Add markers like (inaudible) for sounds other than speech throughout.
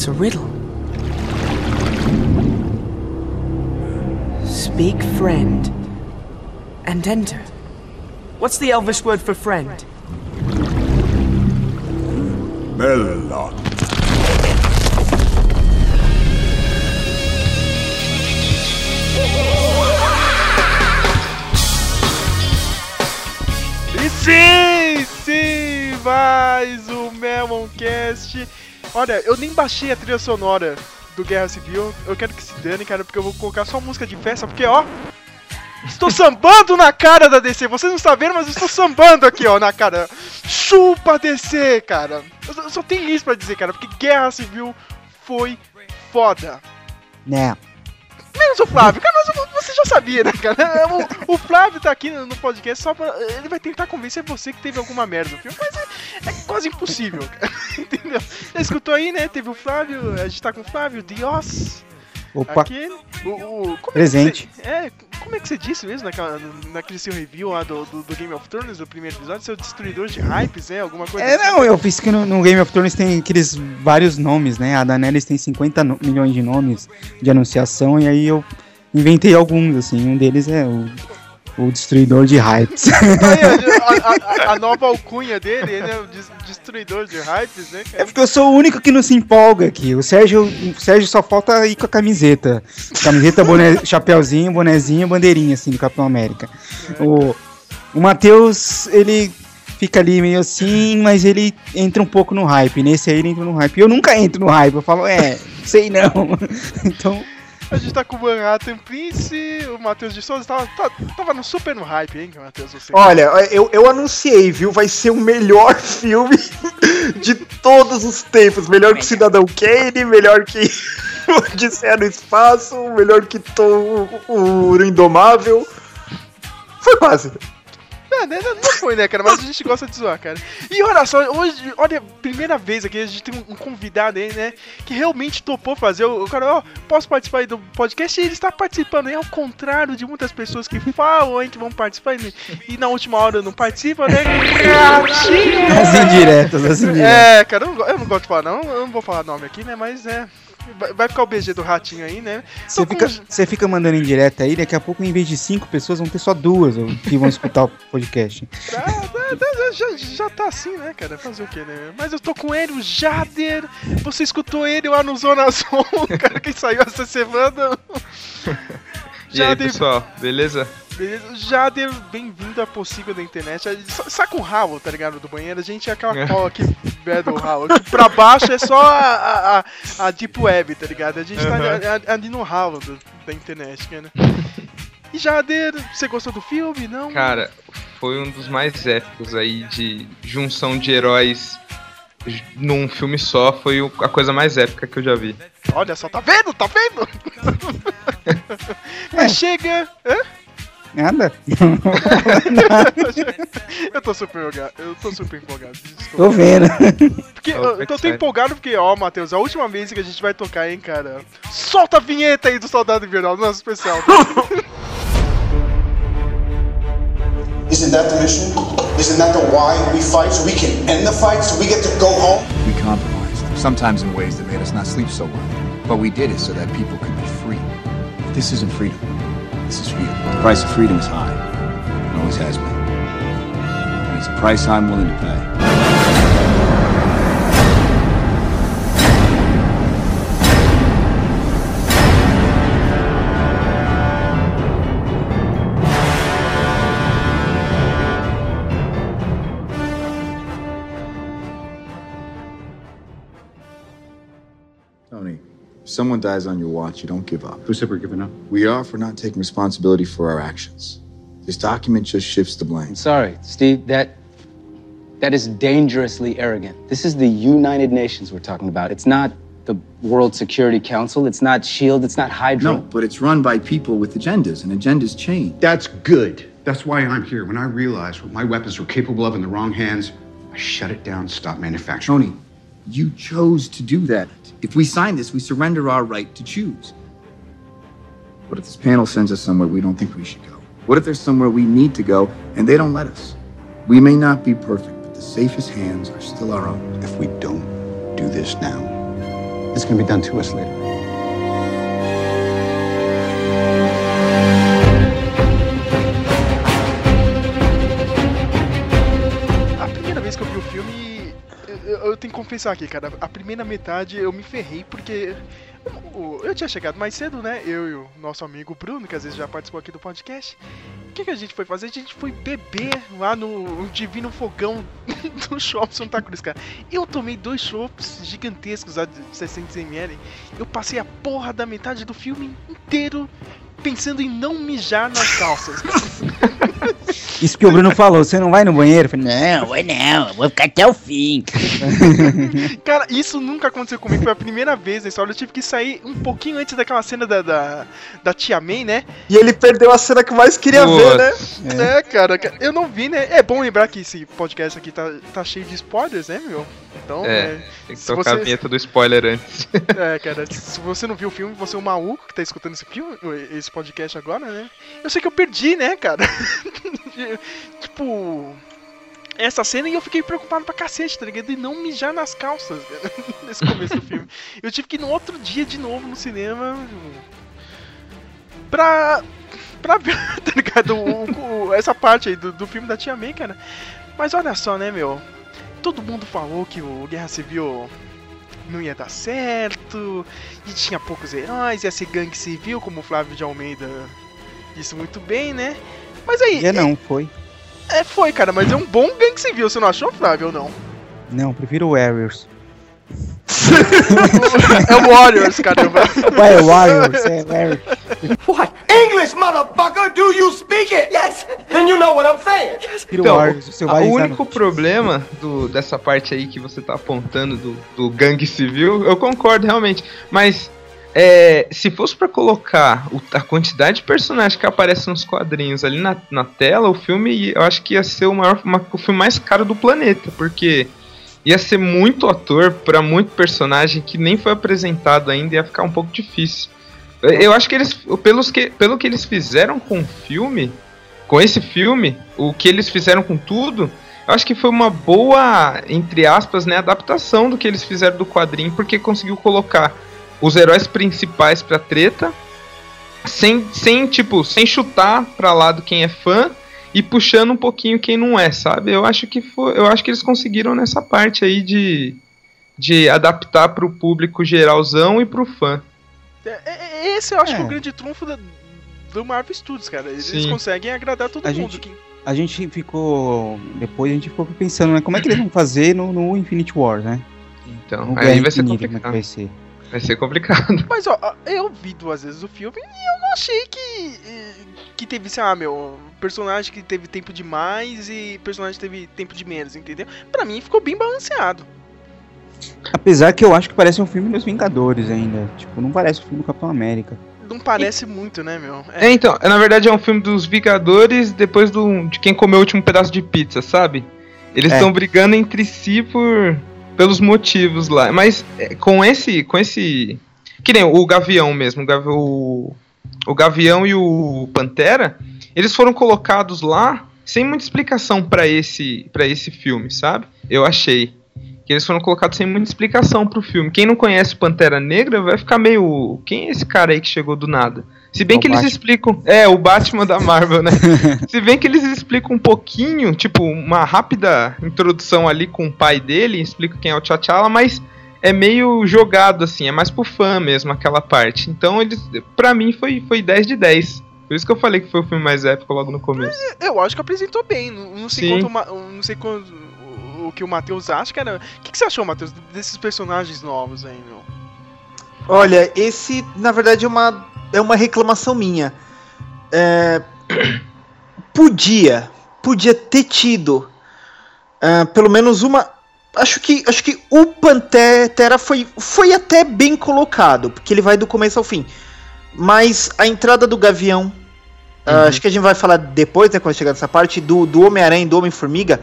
It's a riddle. Speak friend and enter. What's the Elvish word for friend? Melon. E sim, sim, mais um Memoncast. Olha, eu nem baixei a trilha sonora do Guerra Civil. Eu quero que se dane, cara, porque eu vou colocar só música de festa, porque ó. Estou sambando na cara da DC. Vocês não estão vendo, mas eu estou sambando aqui, ó, na cara. Chupa DC, cara. Eu só- tenho isso pra dizer, cara, porque Guerra Civil foi foda. Né? Menos o Flávio, cara, mas você já sabia, né, cara? O, o Flávio tá aqui no podcast só pra. Ele vai tentar convencer você que teve alguma merda no filme, mas é, é quase impossível, cara. (laughs) Entendeu? Já escutou aí, né? Teve o Flávio, a gente tá com o Flávio, Dios. Opa, Aquele. O, o- como é que Presente. você- É, como é que você disse mesmo naquela, naquele seu review lá do, do, do Game of Thrones, do primeiro episódio? Seu destruidor de hypes, né? Alguma coisa É, assim? não, eu fiz que no, no Game of Thrones tem aqueles vários nomes, né? A Daenerys tem 50 no- milhões de nomes de anunciação e aí eu inventei alguns, assim. Um deles é o, o Destruidor de Hypes. Aí, (laughs) a, a- a nova alcunha dele, ele é o des- destruidor de hypes, né, É cara? porque eu sou o único que não se empolga aqui. O Sérgio, o Sérgio só falta ir com a camiseta. Camiseta, boné, chapéuzinho, bonezinho, bandeirinha, assim, do Capitão América. O, o Matheus, ele fica ali meio assim, mas ele entra um pouco no hype. Nesse aí ele entra no hype. Eu nunca entro no hype. Eu falo, é, sei não. (laughs) então, A gente tá com o Manhattan Prince, o Matheus de Souza tava, tá- tava no super no hype, hein, Matheus? Você. Olha, eu, eu anunciei, viu? Vai ser o melhor (laughs) filme de todos os tempos. Melhor que Cidadão Kane, melhor que (laughs) Odisseia no Espaço, melhor que o Indomável. Foi quase. É, né, não não foi, né, cara? Mas a gente gosta de zoar, cara. E olha só, hoje, olha, primeira vez aqui, a gente tem um, um convidado aí, né? Que realmente topou fazer. O, o cara, ó, posso participar aí do podcast? E ele está participando, aí, ao contrário de muitas pessoas que falam aí que vão participar e, e na última hora não participam, né? Gatinho! as indiretas, as indiretas. É, cara, eu não, eu não gosto de falar, não. Eu não vou falar nome aqui, né? Mas é. Vai, ficar o BG do ratinho aí, né? Você fica, com- você fica mandando indireta aí, daqui a pouco, em vez de cinco pessoas, vão ter só duas que vão escutar o podcast. (laughs) Ah, tá, tá, já, já tá assim, né, cara? Fazer o quê, né? Mas eu tô com ele, o Jader. Você escutou ele lá no Zona Azul, o (laughs) cara que saiu essa semana. E aí, Jader, pessoal, beleza? Beleza? Jader, bem-vindo à possível da internet. Sa- Saca o Howell, tá ligado? Do banheiro, a gente é aquela (laughs) cola que bebe o. Que pra baixo é só a, a, a- a Deep Web, tá ligado? A gente tá Uhum. ali, ali no Howell do- da internet, cara. E Jader, você gostou do filme? Não? Cara, foi um dos mais épicos aí de junção de heróis num filme só. Foi a coisa mais épica que eu já vi. Olha só, tá vendo? Tá vendo? (laughs) Chega. Hã? Nada? (laughs) Eu tô super empolgado. Eu tô super empolgado. Desculpa. Tô vendo. Porque, Tô eu, eu tô excited. empolgado porque, ó, Matheus, a última vez que a gente vai tocar, hein, cara. Solta a vinheta aí do Soldado Invernal, do nosso especial. (laughs) Isn't that the mission? Isn't that the why we fight? So we can end the fight, so we get to go home? We compromised, sometimes in ways that made us not sleep so well. But we did it so that people could be free. This isn't freedom. This is. The price of freedom is high. It always has been. And it's a price I'm willing to pay. Someone dies on your watch, you don't give up. Who said we're giving up? We are for not taking responsibility for our actions. This document just shifts the blame. I'm sorry, Steve. That that is dangerously arrogant. This is the United Nations we're talking about. It's not the World Security Council. It's not Shield. It's not Hydra. No, but it's run by people with agendas, and agendas change. That's good. That's why I'm here. When I realized what my weapons were capable of in the wrong hands, I shut it down, stopped manufacturing. Tony, you chose to do that. If we sign this, we surrender our right to choose. What if this panel sends us somewhere we don't think we should go? What if there's somewhere we need to go and they don't let us? We may not be perfect, but the safest hands are still our own. If we don't do this now, it's going to be done to us later. Tenho que confessar aqui, cara. A primeira metade eu me ferrei porque eu, tinha chegado mais cedo, né? Eu e o nosso amigo Bruno, que às vezes já participou aqui do podcast. O que, que a gente foi fazer? A gente foi beber lá no Divino Fogão (laughs) do Shopping Santa Cruz, cara. Eu tomei dois chopps gigantescos lá de 600ml. Eu passei a porra da metade do filme inteiro pensando em não mijar nas calças. (laughs) Isso que o Bruno falou, você não vai no banheiro? Eu falei, não, Não, vai não, eu vou ficar até o fim. (laughs) Cara, isso nunca aconteceu comigo. Foi a primeira vez na história. Eu tive que sair um pouquinho antes daquela cena da, da, da Tia May, né? E ele perdeu a cena que mais queria ver, né? É. cara, ca- eu não vi, né? É bom lembrar que esse podcast aqui tá, tá cheio de spoilers, né, meu? Então, É, é, tem que se tocar a você- vinheta do spoiler antes. (laughs) é, cara, se você não viu o filme, você é um maluco que tá escutando esse filme, esse podcast agora, né? Eu sei que eu perdi, né, cara? (laughs) tipo, essa cena e eu fiquei preocupado pra cacete, tá ligado? E não mijar nas calças, cara, (laughs) nesse começo do filme. Eu tive que ir no outro dia de novo no cinema pra. pra ver, tá ligado? O- o- essa parte aí do, do filme da Tia May, cara. Mas olha só, né, meu? Todo mundo falou que o Guerra Civil não ia dar certo, e tinha poucos heróis, ia ser gangue civil, como o Flávio de Almeida disse muito bem, né? Mas aí, é não, foi. é, foi, cara, mas é um bom gangue civil, você não achou, Flávio, ou não? Não, prefiro o Warriors. É o Warriors, caramba. Ué, é Warriors, é Warriors. What? English, motherfucker! Do you speak it? Yes! Then you know what I'm saying. Então, Warriors, o único problema do, dessa parte aí que você tá apontando do, do gangue civil, eu concordo realmente. Mas é, se fosse pra colocar o- a quantidade de personagens que aparecem nos quadrinhos ali na, na tela, o filme eu acho que ia ser o maior, uma- o filme mais caro do planeta, porque ia ser muito ator pra muito personagem que nem foi apresentado ainda, ia ficar um pouco difícil. Eu- acho que eles, pelos que, pelo que eles fizeram com o filme, com esse filme, o que eles fizeram com tudo, eu acho que foi uma boa, entre aspas, né, adaptação do que eles fizeram do quadrinho, porque conseguiu colocar os heróis principais pra treta, sem, sem tipo, sem chutar pra lado quem é fã e puxando um pouquinho quem não é, sabe? Eu acho que foi, eu acho que eles conseguiram nessa parte aí de de adaptar pro público geralzão e pro fã. É, é, Esse eu acho que é É. o grande trunfo da- do Marvel Studios, cara. Eles Sim. conseguem agradar todo A mundo. gente- que- A gente ficou. Depois a gente ficou pensando, né? Como é que eles vão fazer no, no Infinite War, né? Então, No aí Guerra vai ser Infinita, como é que complicado. vai ser? Vai ser complicado. (laughs) Mas ó, eu vi duas vezes o filme e eu não achei que. que teve, sei lá, meu, personagem que teve tempo demais e personagem que teve tempo de menos, entendeu? Pra mim ficou bem balanceado. Apesar que eu acho que parece um filme dos Vingadores ainda. Tipo, não parece um filme do Capitão América. Não parece muito, né, meu? É, então, na verdade é um filme dos Vingadores depois do, de quem comeu o último pedaço de pizza, sabe? Eles É. estão brigando entre si por pelos motivos lá. Mas é, com esse com esse que nem o Gavião mesmo, o, o, Gavião e o Pantera, eles foram colocados lá sem muita explicação pra esse para esse filme, sabe? Eu achei que eles foram colocados sem muita explicação pro filme. Quem não conhece o Pantera Negra vai ficar meio. Quem é esse cara aí que chegou do nada? Se bem É o que eles Batman. explicam. É, o Batman da Marvel, né? (laughs) Se bem que eles explicam um pouquinho, tipo, uma rápida introdução ali com o pai dele, explica quem é o T'Challa, mas é meio jogado, assim, é mais pro fã mesmo aquela parte. Então, eles, pra mim, foi, foi 10 de 10. Por isso que eu falei que foi o filme mais épico logo no começo. Eu acho que apresentou bem. Não, não sei Sim. quanto. Não sei quanto. O- que o Matheus acha, cara. O que, que você achou, Matheus, desses personagens novos aí, meu? Olha, esse, na verdade, é uma, é uma reclamação minha. É, (coughs) podia, podia ter tido ah, pelo menos uma. Acho que, acho que o Pantera foi, foi até bem colocado, porque ele vai do começo ao fim. Mas a entrada do Gavião, ah, acho que a gente vai falar depois, né, quando chegar nessa parte, do, do Homem-Aranha e do Homem-Formiga,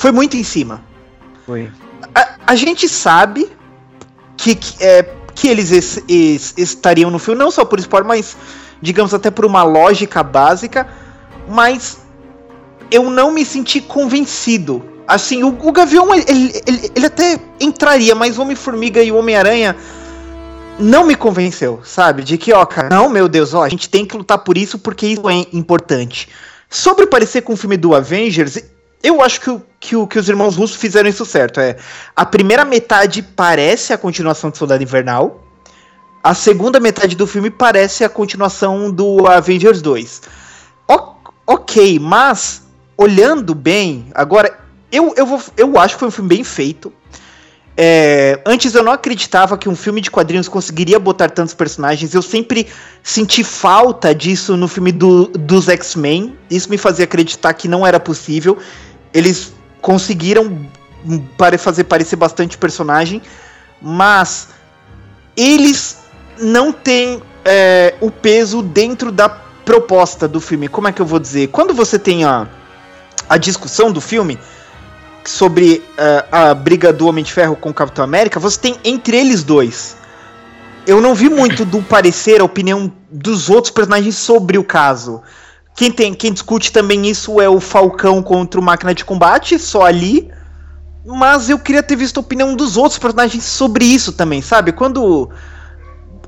foi muito em cima. Foi. A, a gente sabe que, que, é, que eles es- es- estariam no filme, não só por spoiler, mas digamos até por uma lógica básica, mas eu não me senti convencido. Assim, o, o Gavião, ele, ele, ele- até entraria, mas o Homem-Formiga e o Homem-Aranha, não me convenceu, sabe? De que, ó, cara, não, meu Deus, ó, a gente tem que lutar por isso porque isso é importante. Sobre parecer com o filme do Avengers, eu acho que, que, que os irmãos russos fizeram isso certo. É, a primeira metade parece a continuação de Soldado Invernal. A segunda metade do filme parece a continuação do Avengers 2. O, ok, mas olhando bem, agora eu, eu, vou, eu acho que foi um filme bem feito. É, antes eu não acreditava que um filme de quadrinhos conseguiria botar tantos personagens. Eu sempre senti falta disso no filme do, dos X-Men. Isso me fazia acreditar que não era possível. Eles conseguiram para fazer parecer bastante personagem, mas eles não têm é, o peso dentro da proposta do filme. Como é que eu vou dizer? Quando você tem a, a discussão do filme sobre uh, a briga do Homem de Ferro com o Capitão América, você tem entre eles dois. Eu não vi muito do parecer, a opinião dos outros personagens sobre o caso. Quem, tem, quem discute também isso é o Falcão contra o Máquina de Combate, só ali. Mas eu queria ter visto a opinião dos outros personagens sobre isso também, sabe? Quando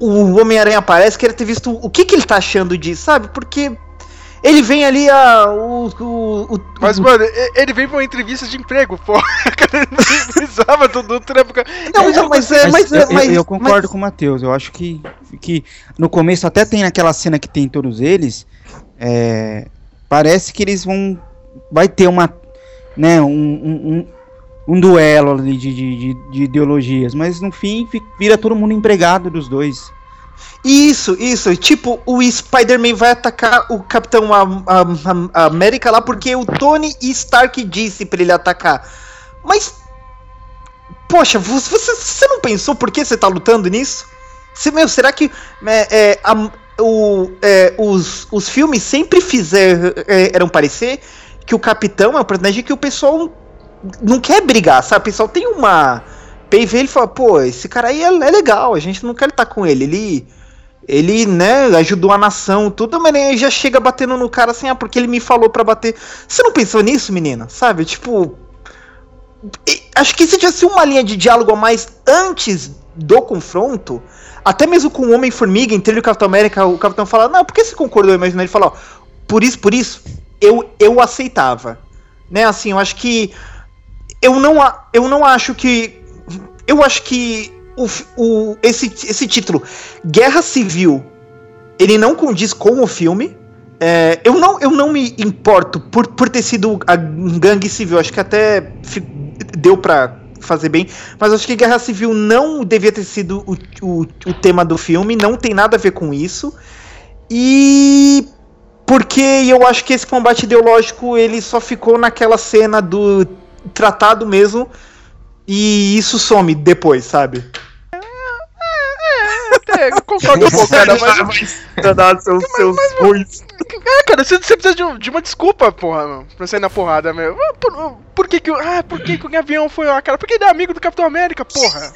o Homem-Aranha aparece, queria ter visto o que, que ele tá achando disso, sabe? Porque ele vem ali a. O, o, o Mas, mano, ele vem pra uma entrevista de emprego, pô. Cara, (laughs) não precisava do, do trampo. Não, não, mas, mas, mas, eu, mas, eu, concordo com o Matheus. Eu acho que, que no começo, até tem aquela cena que tem todos eles. É, parece que eles vão. Vai ter uma. Né, um, um, um duelo ali de, de, de, ideologias. Mas no fim vira todo mundo empregado dos dois. Isso, isso. Tipo, o Spider-Man vai atacar o Capitão a, a, a América lá porque o Tony Stark disse para ele atacar. Mas. Poxa, você, você não pensou por que você tá lutando nisso? Você, meu, será que é, é, a, o, é, os, os filmes sempre fizeram é, parecer que o Capitão é um personagem que o pessoal não quer brigar, sabe? O pessoal tem uma. PV ele fala, pô, esse cara aí é, é legal, a gente não quer estar com ele. Ele ele, né, ajudou a nação, tudo, mas ele já chega batendo no cara assim, ah, porque ele me falou para bater. Você não pensou nisso, menina? Sabe? Tipo. Acho que se tivesse uma linha de diálogo a mais antes do confronto, até mesmo com o Homem-Formiga, entre ele e o Capitão América, o Capitão fala, não, por que você concordou? Mas ele fala, ó, por isso, por isso, eu, eu aceitava. Né, assim, eu acho que. Eu não, eu não acho que. Eu acho que o, o, esse, esse título, Guerra Civil, ele não condiz com o filme. É, eu, não, eu não me importo por, por ter sido a gangue civil, acho que até deu para fazer bem, mas acho que Guerra Civil não devia ter sido o, o, o tema do filme, não tem nada a ver com isso. E porque eu acho que esse combate ideológico ele só ficou naquela cena do tratado mesmo e isso some depois, sabe? É, eu concordo um pouco, cara, mas. Danar seus, seus ruins. Ah, cara, você, você precisa de, um, de, uma desculpa, porra, pra sair na porrada, meu. Ah, por, por que que, ah, por que que o avião foi lá, cara? Porque ele é amigo do Capitão América, porra.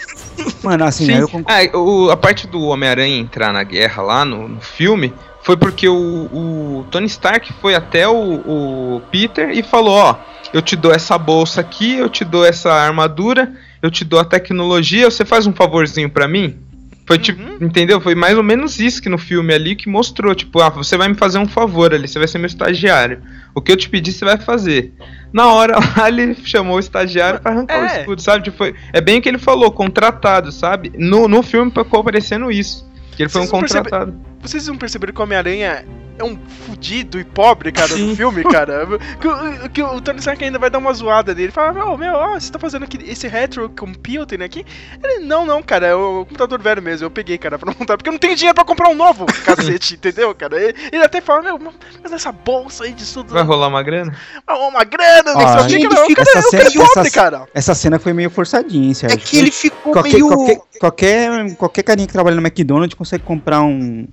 Mano, assim, eu concordo. Ah, o, a parte do Homem-Aranha entrar na guerra lá no, no filme foi porque o, o, Tony Stark foi até o, o Peter e falou, ó, eu te dou essa bolsa aqui, eu te dou essa armadura, eu te dou a tecnologia, você faz um favorzinho para mim? Foi tipo, uhum. entendeu? Foi mais ou menos isso que no filme ali que mostrou, tipo, ah, você vai me fazer um favor ali, você vai ser meu estagiário. O que eu te pedi, você vai fazer. Na hora (laughs) lá, ele chamou o estagiário para arrancar é. o escudo, sabe? Tipo, foi, é bem o que ele falou, contratado, sabe? No, no filme ficou parecendo isso. Que ele vocês foi um contratado. Percebe... Vocês não perceberam que o Homem-Aranha é um fudido e pobre, cara, Sim. do filme, cara. que, que, o Tony Stark ainda vai dar uma zoada dele. Fala, meu, meu, ó, você tá fazendo aqui, esse retro computing aqui? Ele, não, não, cara, é o computador velho mesmo. Eu peguei, cara, pra montar, porque eu não tenho dinheiro pra comprar um novo, (laughs) cacete, entendeu, cara? Ele, ele, até fala, meu, mas essa bolsa aí de tudo. Vai rolar uma grana? Vai rolar uma grana, não sei o que, cara. Fica, essa, cena, pobre, essa, cara. essa cena foi meio forçadinha, Sérgio. É que ele ficou qualquer, meio. Qualquer, qualquer, qualquer carinha que trabalha no McDonald's consegue comprar um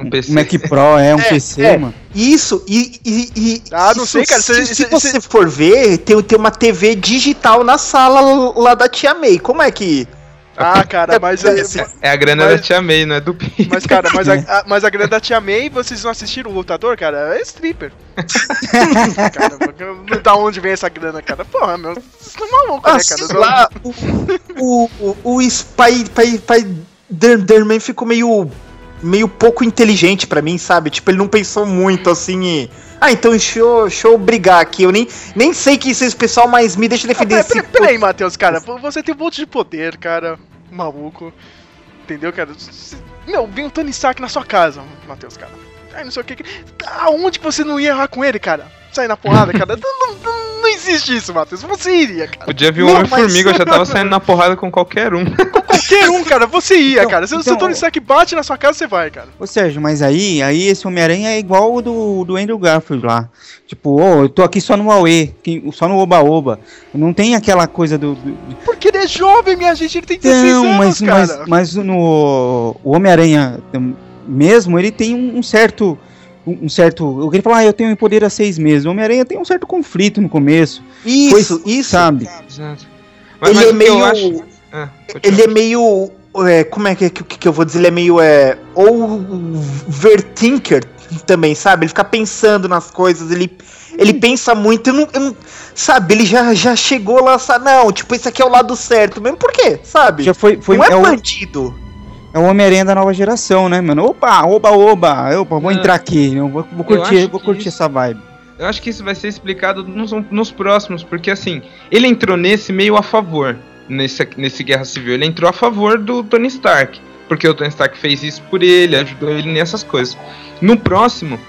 um (laughs) PC. Mac Pro, é um é, PC, é. mano. Isso, e, e, e. Ah, não sei, cara. Se, se, se você for ver, tem, tem uma TV digital na sala lá da Tia May. Como é que. Ah, (laughs) cara, mas. É, é (laughs) a grana mas, da Tia May, não é do Pi. Mas, cara, mas a, a, mas a grana da Tia May, vocês não assistiram o lutador, cara? É stripper. cara, da onde vem essa grana, cara? Porra, meu. Você tá maluco, ah, né, cara? Lá, o, o, o, o Spy, Spy, Spy The, The Man ficou meio meio pouco inteligente pra mim, sabe? Tipo, ele não pensou muito assim e ah, então deixa eu, deixa eu brigar aqui. Eu nem, nem sei quem é esse pessoal, mas me deixa defender Ah, esse. pera- Peraí, Matheus, cara. Você tem um monte de poder, cara. Maluco. Entendeu, cara? Meu, vem o Tony Stark na sua casa, Matheus, cara. Aí não sei o que. que- Aonde que você não ia errar com ele, cara? Sair na porrada, cara? não, não- não existe isso, Matheus. Você iria, cara. Podia vir um Homem-Formiga, mas- eu já tava saindo na porrada com qualquer um. (laughs) Qualquer um, cara, você ia, cara. Se, se então- o Tony Stark bate na sua casa, você vai, cara. Ô Sérgio, mas aí, aí esse Homem-Aranha é igual o do, do Andrew Garfield lá. Tipo, ô, eu tô aqui só no Aue, só no Oba-Oba. Não tem aquela coisa do. do- Porque ele é jovem, minha gente. Ele tem 16 Não, anos, mas, cara. mas, mas no o Homem-Aranha mesmo, ele tem um, um certo. Um um certo. Eu queria falar, ah, eu tenho poder há seis meses. O Homem-Aranha tem um certo conflito no começo. Isso, isso. Sabe? Exato. ele é o meio. acho- Ah, ele é meio. é, como é que, que, que eu vou dizer? Ele é meio. É, overthinker também, sabe? Ele fica pensando nas coisas, ele, ele pensa muito. Eu não, eu não- sabe? Ele já, já chegou lá, sabe? Não, tipo, esse aqui é o lado certo mesmo. Por quê? Sabe? Já foi, foi não é, é o- bandido. É o Homem-Aranha da nova geração, né, mano? Opa, oba, oba. Opa, vou É. entrar aqui. Eu vou, vou Eu curtir, acho vou curtir isso- essa vibe. Eu acho que isso vai ser explicado nos, nos próximos, porque assim, ele entrou nesse meio a favor, nesse, nesse Guerra Civil. Ele entrou a favor do Tony Stark, porque o Tony Stark fez isso por ele, ajudou ele nessas coisas. No próximo,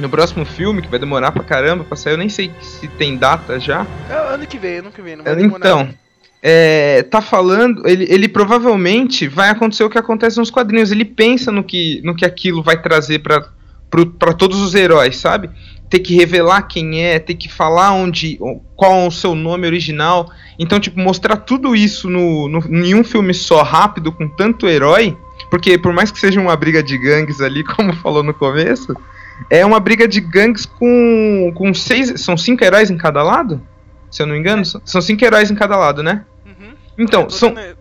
no próximo filme, que vai demorar pra caramba pra sair, eu nem sei se tem data já. É, ano que vem, ano que vem. Não vai demorar. Então, é, tá falando, ele, ele provavelmente vai acontecer o que acontece nos quadrinhos. Ele pensa no que, no que aquilo vai trazer pra todos os heróis, sabe? Ter que revelar quem é, ter que falar onde, qual é o seu nome original. Então, tipo, mostrar tudo isso no, no, em um filme só, rápido, com tanto herói. Porque por mais que seja uma briga de gangues ali, (laughs) como falou no começo, é uma briga de gangues com, com seis. São cinco heróis em cada lado? Se eu não me engano, são- são cinco heróis em cada lado, né? Então, são. É,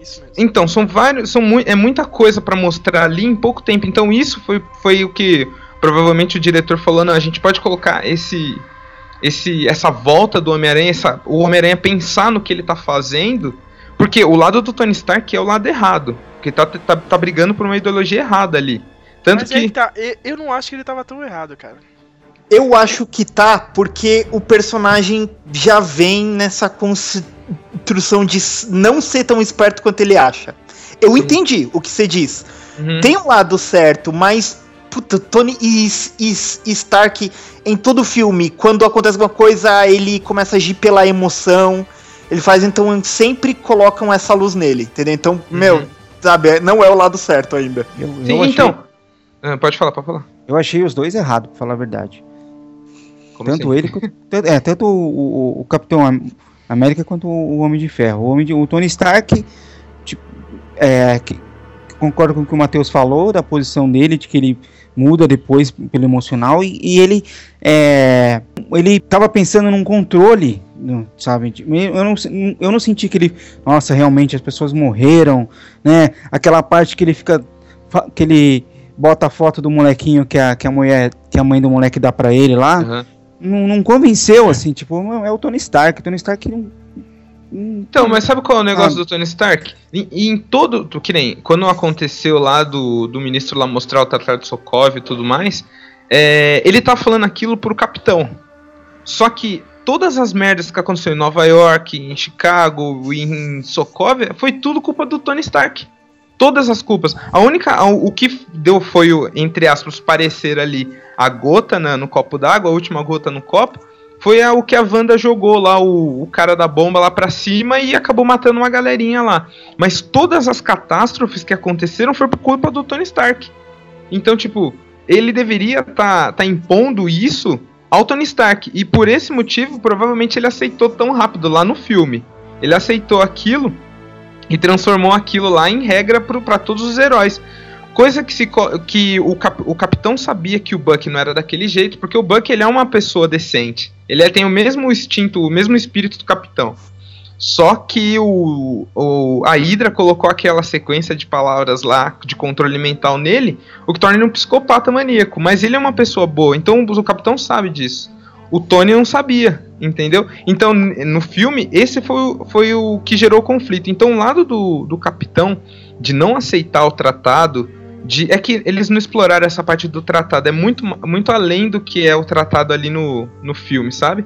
isso mesmo. Então, são vários. São mui- é muita coisa pra mostrar ali em pouco tempo. Então, isso foi, foi o que provavelmente o diretor falou: não, a gente pode colocar esse. Esse, essa volta do Homem-Aranha, essa- o Homem-Aranha pensar no que ele tá fazendo, porque o lado do Tony Stark é o lado errado, porque tá, tá, tá brigando por uma ideologia errada ali. Tanto Mas que. tá, eu, eu não acho que ele tava tão errado, cara. Eu acho que tá, porque o personagem já vem nessa construção de não ser tão esperto quanto ele acha. Eu entendi o que você diz. Uhum. Tem um lado certo, mas. Puta, Tony e, e- e Stark em todo filme, quando acontece alguma coisa, ele começa a agir pela emoção. Ele faz, então, sempre colocam essa luz nele, entendeu? Então, meu, sabe, não é o lado certo ainda. Eu, Sim, eu achei, então. Ah, pode falar, pode falar. eu achei os dois errados, pra falar a verdade. Como tanto assim? ele É, tanto o, o- o Capitão América quanto o Homem de Ferro. O, Homem de- o Tony Stark, tipo, é, que- concordo com o que o Matheus falou, da posição dele, de que ele muda depois pelo emocional, e, e ele é, ele tava pensando num controle, sabe? Eu não, eu não senti que ele, nossa, realmente as pessoas morreram, né? Aquela parte que ele fica, que ele bota a foto do molequinho que a, que a mulher, que a mãe do moleque dá pra ele lá, Aham. Não, não convenceu, assim, tipo, é o Tony Stark. O Tony Stark não. Então, mas sabe qual é o negócio do Tony Stark? Em, em todo. Que nem quando aconteceu lá do, do ministro lá mostrar o Tratado de Sokov e tudo mais, é, ele tá falando aquilo pro capitão. Só que todas as merdas que aconteceram em Nova York, em Chicago, em Sokovia, foi tudo culpa do Tony Stark. Todas as culpas. A única. a- o que deu foi o, entre aspas, parecer ali a gota na- no copo d'água, a última gota no copo, foi a- o que a Wanda jogou lá, o, o cara da bomba lá pra cima e acabou matando uma galerinha lá. Mas todas as catástrofes que aconteceram foi por culpa do Tony Stark. Então, tipo, ele deveria tá, tá impondo isso ao Tony Stark. E por esse motivo, provavelmente ele aceitou tão rápido lá no filme. Ele aceitou aquilo e transformou aquilo lá em regra para todos os heróis. Coisa que, se, que o, cap- o capitão sabia que o Buck não era daquele jeito, porque o Buck ele é uma pessoa decente. Ele é- tem o mesmo instinto, o mesmo espírito do capitão. Só que o, o- a Hydra colocou aquela sequência de palavras lá de controle mental nele, o que torna ele um psicopata maníaco. Mas ele é uma pessoa boa, então o capitão sabe disso. O Tony não sabia, entendeu? Então, no filme, esse foi, o- foi o que gerou o conflito. Então, o lado do, do capitão de não aceitar o tratado. De, é que eles não exploraram essa parte do tratado. É muito, muito além do que é o tratado ali no, no filme, sabe?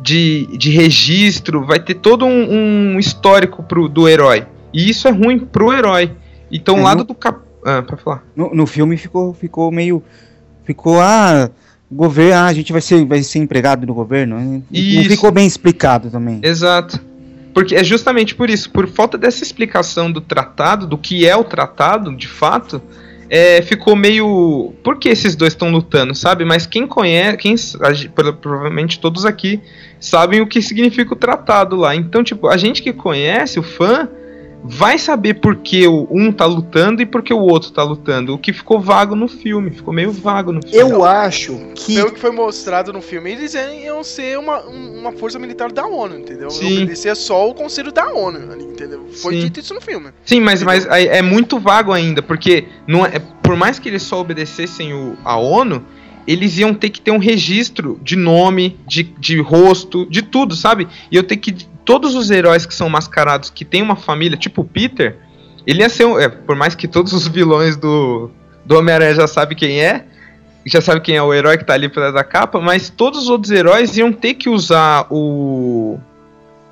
De, de registro, vai ter todo um, um histórico pro, do herói. E isso é ruim pro herói. Então, É, o lado no- do cap. Ah, pra falar. No, no filme ficou, ficou meio. Ficou, ah, governo, ah, a gente vai ser, vai ser empregado do governo. Não Isso. ficou bem explicado também. Exato. Porque é justamente por isso, por falta dessa explicação do tratado, do que é o tratado, de fato, é, ficou meio. Por que esses dois estão lutando, sabe? Mas quem conhece, quem, provavelmente todos aqui sabem o que significa o tratado lá. Então, tipo, a gente que conhece, o fã, vai saber por que o um tá lutando e por que o outro tá lutando. O que ficou vago no filme, ficou meio vago no filme. Eu acho que. Pelo que foi mostrado no filme, eles iam ser uma, um- uma força militar da ONU, entendeu? Sim. Obedecer só o conselho da ONU, ali, entendeu? Foi Sim. dito isso no filme. Sim, mas, mas aí é muito vago ainda, porque não é, por mais que eles só obedecessem o, a ONU, eles iam ter que ter um registro de nome, de, de rosto, de tudo, sabe? E eu ter que. Todos os heróis que são mascarados, que tem uma família, tipo o Peter, ele ia ser um. é, por mais que todos os vilões do, do Homem-Aranha já sabem quem é, já sabe quem é o herói que tá ali por trás da capa, mas todos os outros heróis iam ter que usar o.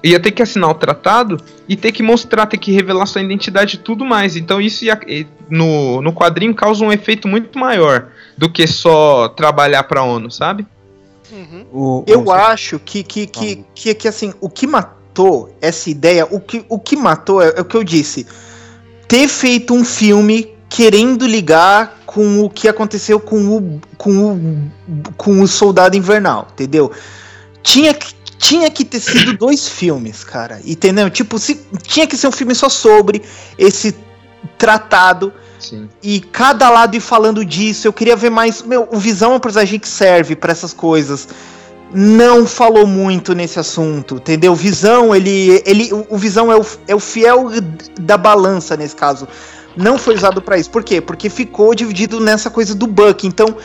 Ia ter que assinar o tratado e ter que mostrar, ter que revelar sua identidade e tudo mais. Então isso ia, no, no quadrinho causa um efeito muito maior do que só trabalhar pra ONU, sabe? O- Eu acho que, que, que, que, que, assim, o que matou essa ideia, o que, o que matou é, é o que eu disse. Ter feito um filme querendo ligar com o que aconteceu com o, com o, com o Soldado Invernal, entendeu? Tinha que, tinha que ter sido (coughs) dois filmes, cara, entendeu? Tipo, se, tinha que ser um filme só sobre esse tratado Sim. e cada lado ir falando disso. Eu queria ver mais. Meu, o Visão é um personagem que serve pra essas coisas. Não falou muito nesse assunto, entendeu? Visão, ele. ele o Visão é o, é o fiel da balança nesse caso. Não foi usado pra isso. Por quê? Porque ficou dividido nessa coisa do Buck. Então,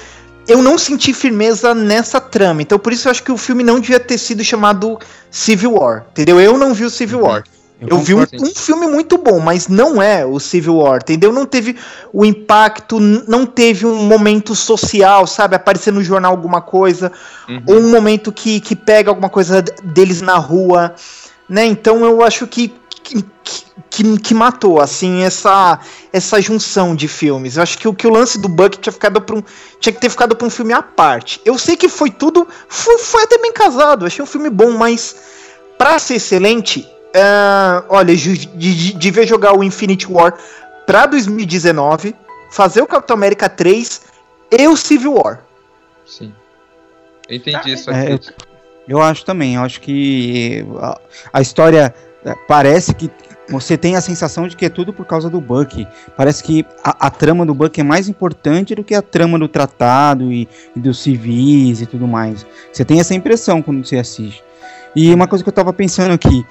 eu não senti firmeza nessa trama. Então, por isso eu acho que o filme não devia ter sido chamado Civil War. Entendeu? Eu não vi o Civil War. Eu, vi um, um filme muito bom, mas não é o Civil War, entendeu? Não teve o impacto, não teve um momento social, sabe? Aparecer no jornal alguma coisa, ou um momento que, que pega alguma coisa deles na rua, né? Então eu acho que, que, que, que matou, assim, essa, essa junção de filmes. Eu acho que o, que o lance do Buck tinha, ficado pra um, tinha que ter ficado pra um filme à parte. Eu sei que foi tudo, foi, foi até bem casado, achei um filme bom, mas pra ser excelente, ah, olha, devia jogar o Infinity War pra 2019, fazer o Capitão América 3 e o Civil War. Sim. Eu entendi isso É, aqui. eu, eu acho também, eu acho que a, a história é, parece que você tem a sensação de que é tudo por causa do Buck. Parece que a, a trama do Buck é mais importante do que a trama do tratado e, e dos civis e tudo mais. Você tem essa impressão quando você assiste. E uma coisa que eu tava pensando aqui,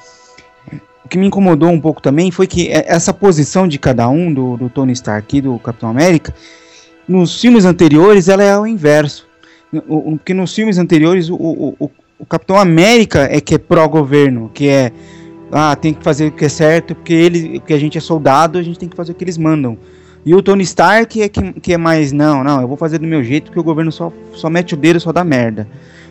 o que me incomodou um pouco também foi que é- essa posição de cada um, do, do Tony Stark e do Capitão América, nos filmes anteriores ela é o inverso. O- Porque nos filmes anteriores o, o, o- o Capitão América é que é pró-governo, que é ah, tem que fazer o que é certo, porque ele, porque a gente é soldado, a gente tem que fazer o que eles mandam. E o Tony Stark é que, que é mais, não, não, eu vou fazer do meu jeito, porque o governo só, só mete o dedo, só dá merda.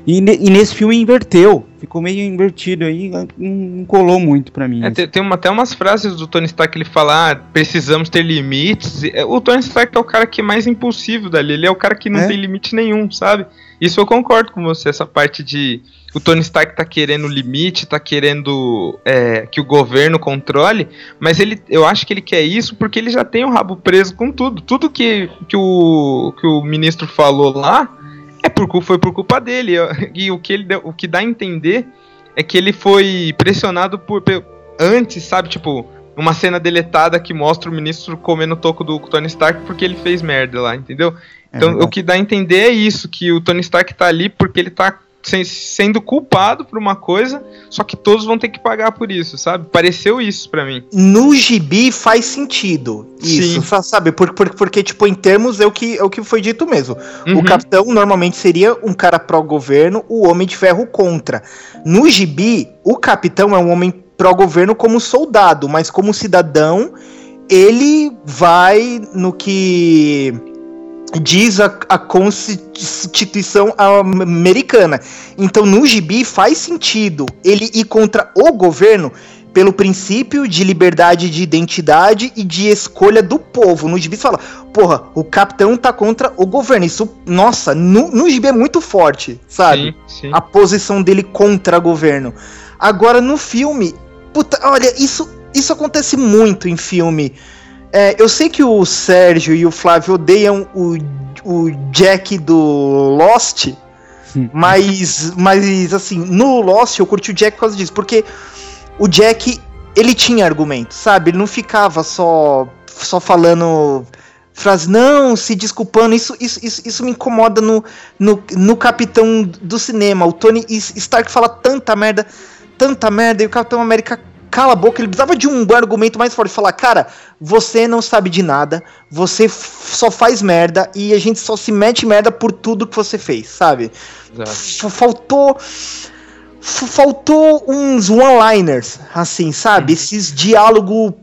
E, ne- e nesse filme inverteu, ficou meio invertido aí, não, não colou muito pra mim. É, tem, tem uma- até umas frases do Tony Stark que ele fala: ah, precisamos ter limites. É, O Tony Stark é o cara que é mais impulsivo dali, ele é o cara que não É. tem limite nenhum, sabe? Isso eu concordo com você, essa parte de o Tony Stark tá querendo limite, tá querendo é, que o governo controle, mas ele, eu acho que ele quer isso porque ele já tem o rabo preso com tudo. Tudo que, que, o, que o ministro falou lá é por, foi por culpa dele. (laughs) E o que, ele, o que dá a entender é que ele foi pressionado por antes, sabe, tipo, uma cena deletada que mostra o ministro comendo o toco do Tony Stark porque ele fez merda lá, entendeu? É Então, verdade. o que dá a entender é isso, que o Tony Stark tá ali porque ele tá sendo culpado por uma coisa, só que todos vão ter que pagar por isso, sabe? Pareceu isso pra mim. No gibi faz sentido isso, Sim. sa- sabe? Por, por- porque, tipo, em termos é o que, é o que foi dito mesmo. Uhum. O capitão normalmente seria um cara pró-governo, o homem de ferro contra. No gibi, o capitão é um homem pró-governo como soldado, mas como cidadão, ele vai no que diz a, a Constituição americana. Então, no gibi faz sentido ele ir contra o governo pelo princípio de liberdade de identidade e de escolha do povo. No gibi você fala, porra, o capitão tá contra o governo. Isso, nossa, no, no gibi é muito forte, sabe? Sim, sim. A posição dele contra o governo. Agora, no filme, puta, olha, isso, isso acontece muito em filme. É, eu sei que o Sérgio e o Flávio odeiam o, o Jack do Lost, mas, mas assim, no Lost eu curti o Jack por causa disso, porque o Jack, ele tinha argumento, sabe? Ele não ficava só, só falando frase, não, se desculpando, isso, isso, isso, isso me incomoda no, no, no Capitão do cinema. O Tony Stark fala tanta merda, tanta merda, e o Capitão América cala a boca, ele precisava de um argumento mais forte, falar, cara, você não sabe de nada, você só faz merda e a gente só se mete merda por tudo que você fez, sabe? F- Faltou faltou uns one-liners, assim, sabe? Esses diálogo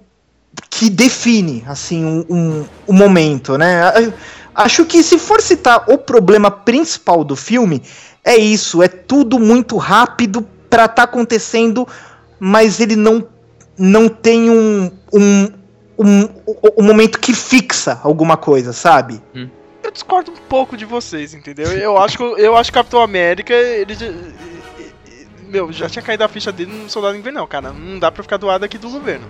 que define, assim, um, um, um momento, né? Acho que se for citar o problema principal do filme, é isso, é tudo muito rápido pra tá acontecendo, mas ele não, não tem um, um, um, um momento que fixa alguma coisa, sabe? Eu discordo um pouco de vocês, entendeu? Eu acho que eu acho que o Capitão América, ele já, meu, já tinha caído a ficha dele no Soldado Invernal, cara. Não dá pra ficar do lado aqui do governo.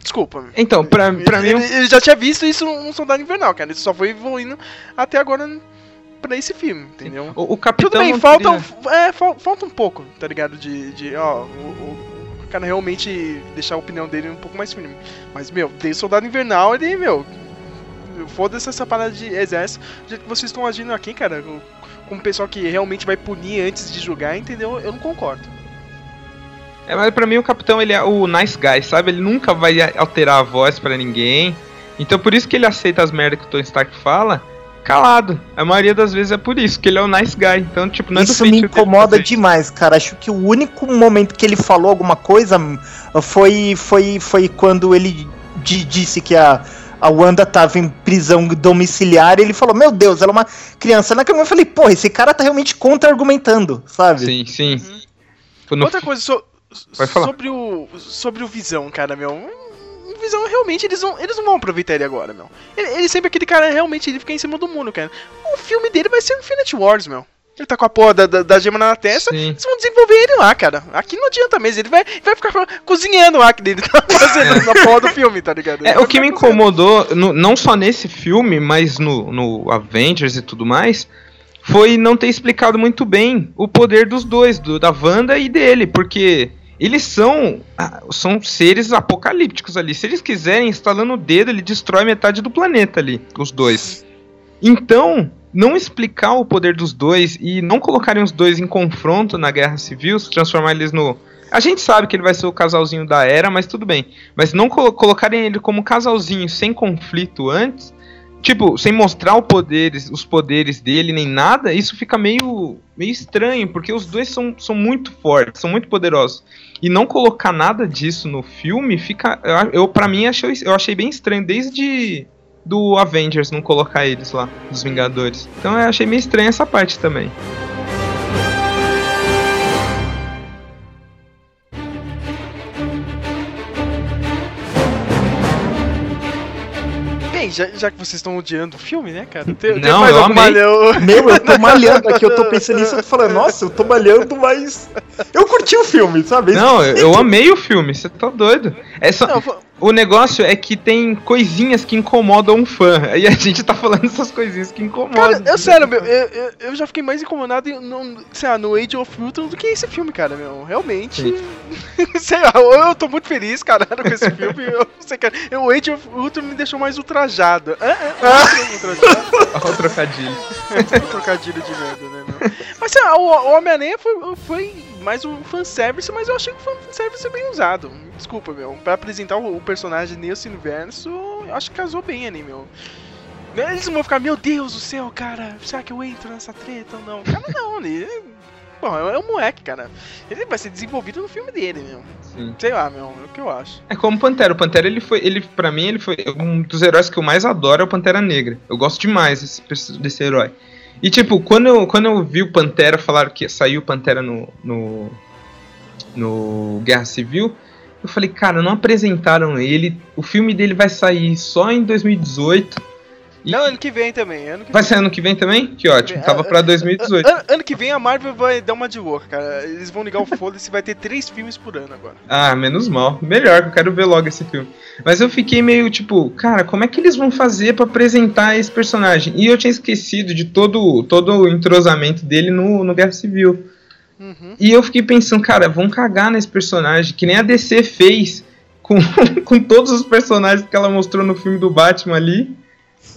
Desculpa. Então, pra, pra mim. Ele, ele já tinha visto isso no Soldado Invernal, cara. Ele só foi evoluindo até agora pra esse filme, entendeu? O, o capitão. Tudo bem, falta, é, fal- falta um pouco, tá ligado? De, de ó, o, o- o cara realmente deixar a opinião dele um pouco mais firme. Mas, meu, desde Soldado Invernal, ele, meu, foda-se essa parada de exército. Do jeito que vocês estão agindo aqui, cara, com o pessoal que realmente vai punir antes de julgar, entendeu? Eu não concordo. É, mas pra mim o capitão ele é o nice guy, sabe? Ele nunca vai alterar a voz pra ninguém. Então por isso que ele aceita as merdas que o Tony Stark fala, calado. A maioria das vezes é por isso, que ele é o nice guy. Então, tipo, não é Isso me incomoda demais, cara. Acho que o único momento que ele falou alguma coisa hum, foi, foi, foi quando ele di- disse que a, a Wanda tava em prisão domiciliar e ele falou: Meu Deus, ela é uma criança. Na cama eu falei: Porra, esse cara tá realmente contra-argumentando, sabe? Sim, sim. Uhum. No- Outra coisa so- Vai falar. sobre o sobre o Visão, cara, meu. Visão realmente eles vão eles não vão aproveitar ele agora, meu. Ele, ele sempre é aquele cara realmente ele fica em cima do mundo, cara. O filme dele vai ser Infinity Wars, meu. Ele tá com a porra da, da, da gema na testa, Sim. eles vão desenvolver ele lá, cara. Aqui não adianta mesmo, ele vai, vai ficar cozinhando lá que ele tá (laughs) fazendo na porra do filme, tá ligado? Ele É, o que me incomodou, no- não só nesse filme, mas no, no Avengers e tudo mais, foi não ter explicado muito bem o poder dos dois, do, da Wanda e dele, porque eles são, ah, são seres apocalípticos ali. Se eles quiserem, instalando o dedo, ele destrói metade do planeta ali, os dois. Então, não explicar o poder dos dois e não colocarem os dois em confronto na guerra civil, se transformar eles no. A gente sabe que ele vai ser o casalzinho da era, mas tudo bem. Mas não colo- colocarem ele como casalzinho sem conflito antes, tipo, sem mostrar poderes, os poderes dele nem nada, isso fica meio, meio estranho, porque os dois são, são muito fortes, são muito poderosos. E não colocar nada disso no filme fica. Eu, eu para mim, achei, eu achei bem estranho desde do Avengers não colocar eles lá, dos Vingadores. Então eu achei meio estranho essa parte também. Já, já que vocês estão odiando o filme, né, cara? Tem, tem Não, mais eu alguma amei. eu- (laughs) Meu, eu tô malhando aqui, eu tô (laughs) pensando nisso, eu tô falando, nossa, eu tô malhando, mas. Eu curti o filme, sabe? Não, eu, eu amei o filme, você tá doido. É só, Não, O negócio é que tem coisinhas que incomodam um fã. (laughs) E a gente tá falando essas coisinhas que incomodam. Cara, eu sério, meu, eu, eu, eu já fiquei mais incomodado no, sei lá, no Age of Ultron do que esse filme, cara, meu. Realmente. (laughs) sei lá, eu tô muito feliz, cara, (laughs) com esse filme. Eu não sei, cara. O Age of Ultron me deixou mais ultrajado. É, é, é, ultrajado. Olha o trocadilho. Um trocadilho de merda, né, meu? Mas sei lá, o, o Homem-Aranha foi, foi mais um fanservice, mas eu achei que foi um fanservice bem usado. Desculpa, meu. Pra apresentar o, personagem nesse universo, eu acho que casou bem ali, meu. Eles não vão ficar, meu Deus do céu, cara, será que eu entro nessa treta ou não? Cara, não, (laughs) ele. Bom, é um moleque, cara. Ele vai ser desenvolvido no filme dele, meu. Sim. Sei lá, meu, é o que eu acho. É como o Pantera. O Pantera, ele foi, ele, pra mim, ele foi um dos heróis que eu mais adoro é o Pantera Negra. Eu gosto demais desse, desse herói. E tipo, quando eu, quando eu vi o Pantera, falaram que saiu o Pantera no, no, no Guerra Civil, eu falei, cara, não apresentaram ele. O filme dele vai sair só em 2018. E Não, ano que vem também. Ano que vai vem. sair ano que vem também? Que ótimo, tava pra 2018. Ano, ano que vem a Marvel vai dar uma de louca, cara. Eles vão ligar o foda-se e vai ter três filmes por ano agora. (laughs) Ah, menos mal. Melhor, que eu quero ver logo esse filme. Mas eu fiquei meio tipo, cara, como é que eles vão fazer pra apresentar esse personagem? E eu tinha esquecido de todo, todo o entrosamento dele no, no Guerra Civil. Uhum. E eu fiquei pensando, cara, vão cagar nesse personagem, que nem a DC fez com, (laughs) com todos os personagens que ela mostrou no filme do Batman ali.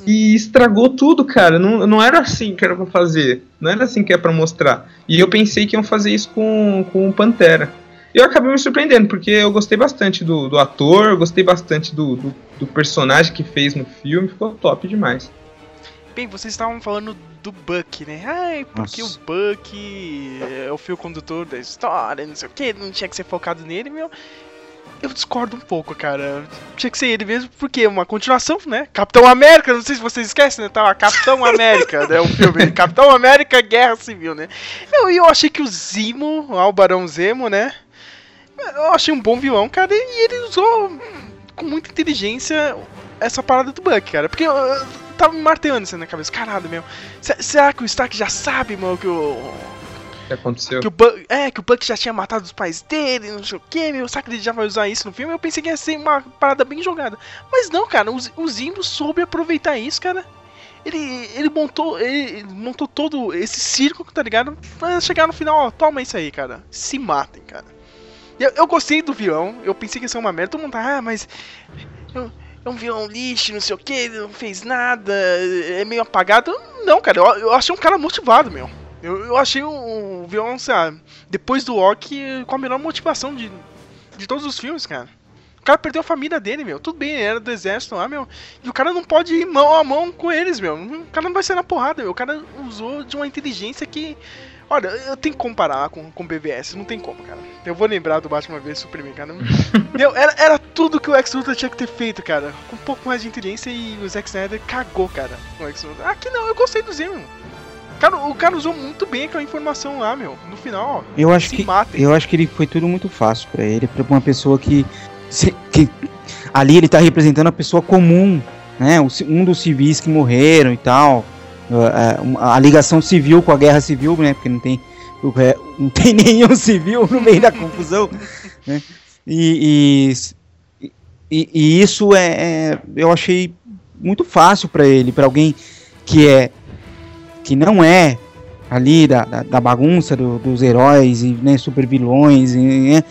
E estragou tudo, cara. Não, não era assim que era pra fazer. Não era assim que é pra mostrar. E eu pensei que iam fazer isso com, com o Pantera. E eu acabei me surpreendendo, porque eu gostei bastante do, do ator, gostei bastante do, do, do personagem que fez no filme, ficou top demais. Bem, vocês estavam falando do Buck, né? Ai, porque Nossa. o Buck é o fio condutor da história, não sei o que, não tinha que ser focado nele, meu. Eu discordo um pouco, cara. Tinha que ser ele mesmo, porque é uma continuação, né? Capitão América, não sei se vocês esquecem, né? Tava Capitão (laughs) América, né? O filme. Capitão América Guerra Civil, né? Eu, eu achei que o Zimo, lá, o Barão Zemo, né? Eu achei um bom vilão, cara, e ele usou com muita inteligência essa parada do Buck, cara. Porque eu, eu tava me martelando isso na cabeça. Caralho, meu. se- Será que o Stark já sabe, mano, que o. Que aconteceu? Que o Buck, é, que o Buck já tinha matado os pais dele, não sei o que, meu. Será que ele já vai usar isso no filme? Eu pensei que ia ser uma parada bem jogada. Mas não, cara, o, o Zimbo soube aproveitar isso, cara. Ele, ele montou ele montou todo esse circo, tá ligado? Pra chegar no final, ó, toma isso aí, cara. Se matem, cara. Eu, eu gostei do vilão, eu pensei que ia ser uma merda. Todo mundo tá, ah, mas. eu- é um vilão lixo, não sei o que, não fez nada, é meio apagado. Não, cara, eu, eu achei um cara motivado, meu. Eu, eu achei um, um vilão, sei lá, depois do Ock, com a melhor motivação de, de todos os filmes, cara. O cara perdeu a família dele, meu. Tudo bem, ele era do exército lá, meu. E o cara não pode ir mão a mão com eles, meu. O cara não vai ser na porrada, meu. O cara usou de uma inteligência que. Olha, eu tenho que comparar com, com BVS, não tem como, cara. Eu vou lembrar do Batman vs Superman, cara. (laughs) Meu, era, era tudo que o Lex Luthor tinha que ter feito, cara. Com um pouco mais de inteligência e o Zack Snyder cagou, cara, o Lex Luthor. Aqui não, eu gostei do Zemo. Cara, o cara usou muito bem aquela informação lá, meu. No final, ó. Eu acho que matem. eu acho que ele foi tudo muito fácil pra ele, pra uma pessoa que, que ali ele tá representando a pessoa comum, né? Um dos civis que morreram e tal, a, a- a ligação civil com a guerra civil, né? Porque não tem não tem (laughs) nenhum civil no meio da confusão, né? E, e, e- isso é, é- eu achei muito fácil pra ele, pra alguém que é que não é ali da, da, da bagunça do- dos heróis e né, super vilões e, né,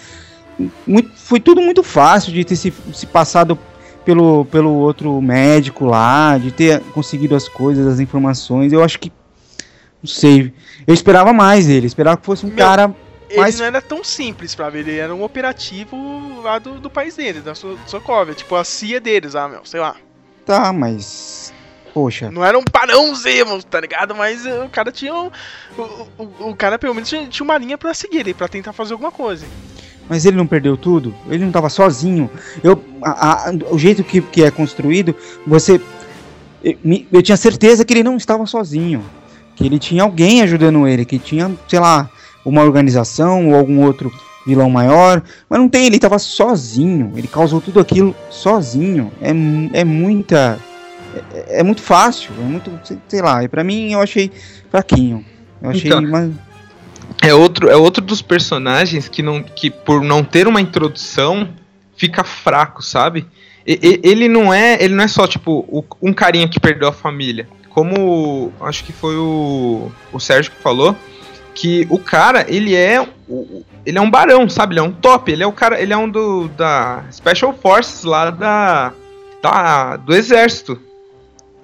muito, foi tudo muito fácil de ter se, se passado pelo, pelo outro médico lá, de ter conseguido as coisas, as informações. Eu acho que não sei, eu esperava mais ele, esperava que fosse um Meu, cara Ele mais não era tão simples pra ver, ele era um operativo lá do, do país dele, da So- Sokovia. Tipo, a CIA deles, ah, meu, sei lá. tá, mas poxa, Não era um parão Zemo, tá ligado? Mas eh, o cara tinha. um- O, o, o cara pelo menos tinha, tinha uma linha pra seguir ali, pra tentar fazer alguma coisa. Mas ele não perdeu tudo? Ele não estava sozinho? Eu, a- a- o jeito que, que é construído, você. Eu, me- eu tinha certeza que ele não estava sozinho. Que ele tinha alguém ajudando ele, que tinha, sei lá, uma organização ou algum outro vilão maior. Mas não tem, ele estava sozinho. Ele causou tudo aquilo sozinho. É, é muita. É, é muito fácil, é muito. sei- lá, e pra mim eu achei fraquinho. Eu achei. Então, mais- É outro, é outro dos personagens que, não, que por não ter uma introdução, fica fraco, sabe? E- e- ele não é, ele não é só tipo o- um carinha que perdeu a família. Como acho que foi o, o Sérgio que falou, que o cara, ele é ele é um barão, sabe? Ele é um top, ele é o cara, ele é um do da Special Forces lá da, da do exército.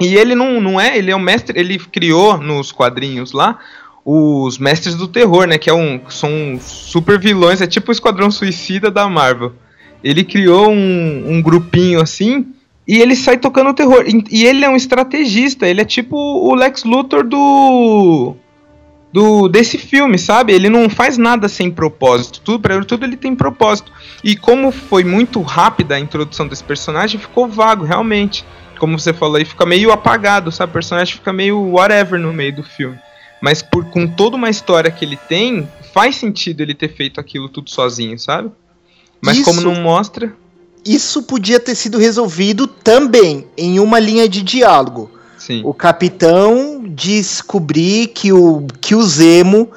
E ele não, não é, ele é um mestre, ele criou nos quadrinhos lá os mestres do terror, né, que é um são super vilões, é tipo o Esquadrão Suicida da Marvel. Ele criou um, um grupinho assim e ele sai tocando terror. E, e ele é um estrategista, ele é tipo o Lex Luthor do do desse filme, sabe? Ele não faz nada sem propósito. Tudo para tudo ele tem propósito. E como foi muito rápida a introdução desse personagem, ficou vago realmente. Como você falou aí, fica meio apagado, sabe? O personagem fica meio whatever no meio do filme. Mas por com toda uma história que ele tem, faz sentido ele ter feito aquilo tudo sozinho, sabe? Mas Isso- como não mostra, Isso podia ter sido resolvido também em uma linha de diálogo. sim. O capitão descobrir que o, que o Zemo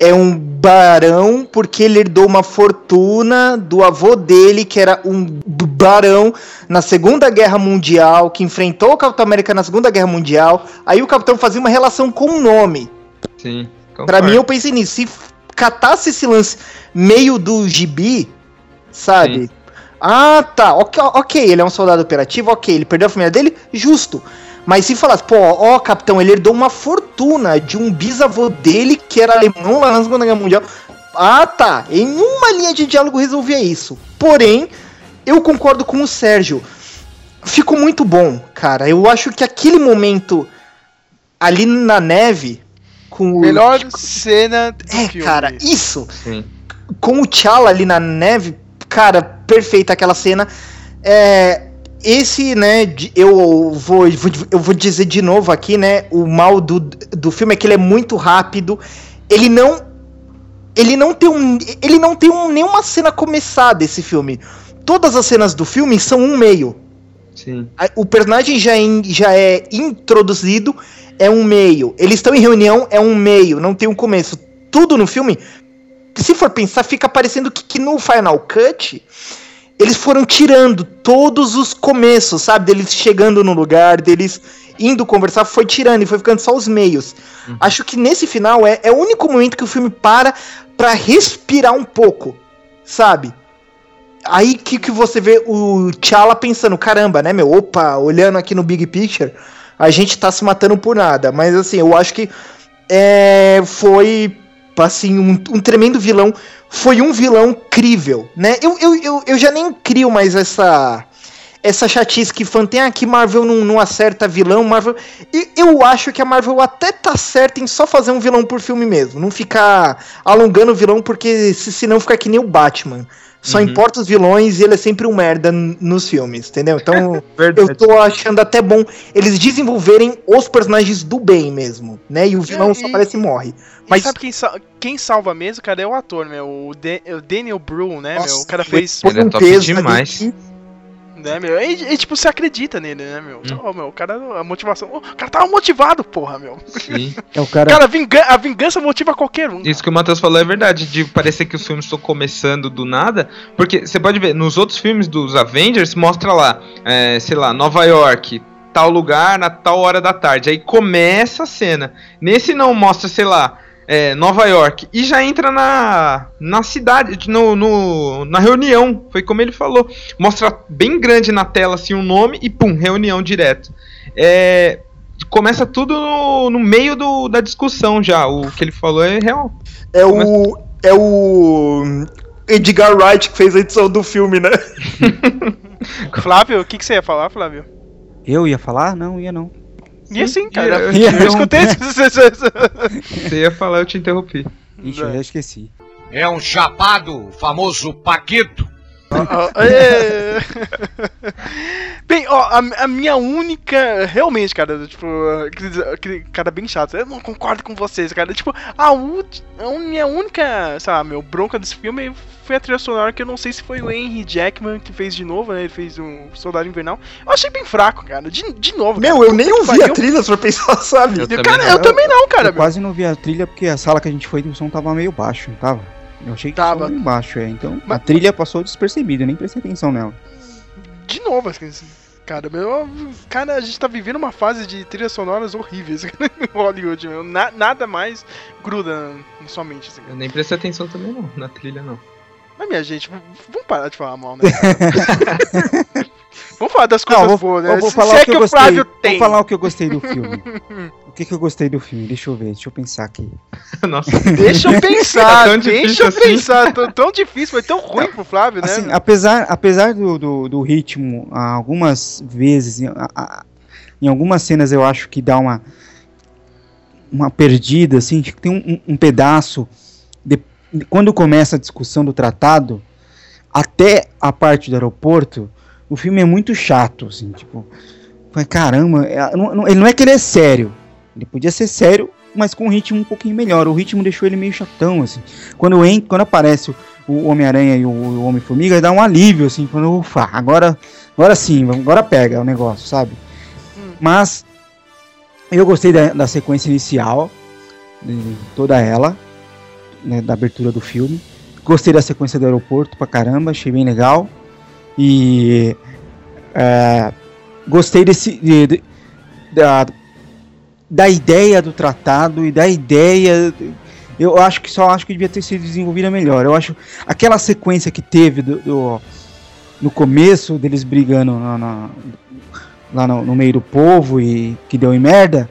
é um barão porque ele herdou uma fortuna do avô dele, que era um barão na Segunda Guerra Mundial, que enfrentou o Capitão América na Segunda Guerra Mundial. Aí o capitão fazia uma relação com o nome. Sim. Pra mim, eu pensei nisso. Se catasse esse lance meio do gibi, sabe? Ah, tá. Ok, ok, ele é um soldado operativo, ok. Ele perdeu a família dele, justo. Mas se falasse, pô, ó, capitão, ele herdou uma fortuna de um bisavô dele que era alemão lá na Segunda Guerra Mundial. Ah, tá. Em uma linha de diálogo resolvia isso. Porém, eu concordo com o Sérgio. Ficou muito bom, cara. Eu acho que aquele momento ali na neve com o Melhor cena do é, filme. cara, isso. Sim. Com o T'Challa ali na neve, cara, perfeita aquela cena. É, esse, né, eu vou, eu vou dizer de novo aqui, né, o mal do, do filme é que ele é muito rápido. Ele não ele não tem um ele não tem um, nenhuma cena começada esse filme. Todas as cenas do filme são um meio. Sim. O personagem já é, já é introduzido, é um meio. Eles estão em reunião, é um meio, não tem um começo. Tudo no filme, se for pensar, fica parecendo que, que no Final Cut eles foram tirando todos os começos, sabe? Deles chegando no lugar, deles indo conversar, foi tirando e foi ficando só os meios. Acho que nesse final é, é o único momento que o filme para pra respirar um pouco, sabe? Aí que, que você vê o T'Challa pensando, caramba, né, meu? Opa, olhando aqui no Big Picture, a gente tá se matando por nada. Mas assim, eu acho que é, foi assim, um, um tremendo vilão. Foi um vilão crível, né? Eu, eu, eu, eu já nem crio mais essa essa chatice que fã tem aqui, Marvel não, não acerta vilão, Marvel. E eu acho que a Marvel até tá certa em só fazer um vilão por filme mesmo, não ficar alongando o vilão, porque se, senão fica que nem o Batman. Só Uhum. importa os vilões e ele é sempre um merda nos filmes, entendeu? Então, (laughs) eu tô achando até bom eles desenvolverem os personagens do bem mesmo, né? E o vilão só e- aparece e morre. Mas sabe quem, sa- quem salva mesmo, cara, é o ator, meu. O, Dan- o Daniel Bru, né, meu? Nossa, O cara foi- fez. Ele é um top peso demais. Né, meu? E, e, tipo, você acredita nele, né, meu? Hum. Meu, o cara, a motivação. O cara tava motivado, porra, meu. Sim. (laughs) É o cara. Cara, a, vinga- a vingança motiva qualquer um. Isso que o Matheus falou é verdade, de parecer que os filmes estão começando do nada, porque você pode ver, nos outros filmes dos Avengers, mostra lá, é, sei lá, Nova York, tal lugar, na tal hora da tarde, aí começa a cena. Nesse não mostra, sei lá, é, Nova York, e já entra na, na cidade, no, no- na reunião, foi como ele falou. Mostra bem grande na tela, assim, o nome, e pum, reunião direto. É, começa tudo no, no meio do, da discussão já. O que ele falou é real. É o. É o. Edgar Wright que fez a edição do filme, né? (laughs) (laughs) Flávio, o que, que você ia falar, Flávio? Eu ia falar? Não, ia não. E assim, cara. eu- Eu, eu- escutei isso. (laughs) Você ia falar, eu te interrompi. Ixi, eu já esqueci. É um chapado, famoso Paquito. Ó, é. Bem, ó, a, a minha única. Realmente, cara, tipo, aquele, cara bem chato. Eu não concordo com vocês, cara. Tipo, a, ulti- a minha única, sei lá, meu, bronca desse filme foi a trilha sonora que eu não sei se foi o Henry Jackman que fez de novo, né? Ele fez um Soldado Invernal. Eu achei bem fraco, cara. De, de novo. Meu, cara. eu nem ouvi a trilha, se for pensar, (laughs) sabe? Eu Cara, também eu não. também não, cara. eu quase não vi a trilha porque a sala que a gente foi, o som tava meio baixo, não tava? Eu achei que Tava. embaixo, é. Então a trilha passou despercebida, nem prestei atenção nela. De novo, cara, meu, cara, a gente tá vivendo uma fase de trilhas sonoras horríveis (laughs) em Hollywood, meu. Na- nada mais gruda na sua mente, assim. Eu nem prestei atenção também não, na trilha não. Mas, minha gente, vamos parar de falar mal, né? (laughs) vamos falar das coisas Não, vou, boas, né? eu vou falar se o é que eu o gostei. Flávio Vou falar o que eu gostei do filme. (laughs) o que, que eu gostei do filme? Deixa eu ver, deixa eu pensar aqui. (laughs) Nossa. (laughs) Deixa eu pensar, Tá tão deixa difícil eu assim? pensar. Tão, tão difícil, foi tão ruim pro Flávio, né? Assim, apesar, apesar do, do, do ritmo, algumas vezes, em, a- em algumas cenas eu acho que dá uma uma perdida, assim, tem um, um- pedaço de- quando começa a discussão do tratado até a parte do aeroporto, o filme é muito chato, assim, tipo, caramba, é- ele não é que ele é sério, ele podia ser sério, mas com um ritmo um pouquinho melhor. O ritmo deixou ele meio chatão, assim. Quando, en- quando aparece o, Homem-Aranha e o, Homem-Formiga, dá um alívio, assim, quando, ufa, agora, agora sim, agora pega o negócio, sabe? Mas eu gostei da, da sequência inicial, de toda ela, né, da abertura do filme. Gostei da sequência do aeroporto pra caramba, achei bem legal. E é, gostei desse de- de- da, da ideia do tratado e da ideia. Eu acho que só acho que devia ter sido desenvolvida melhor. Eu acho aquela sequência que teve do, do- no começo deles brigando na- na- lá no, no meio do povo e que deu em merda.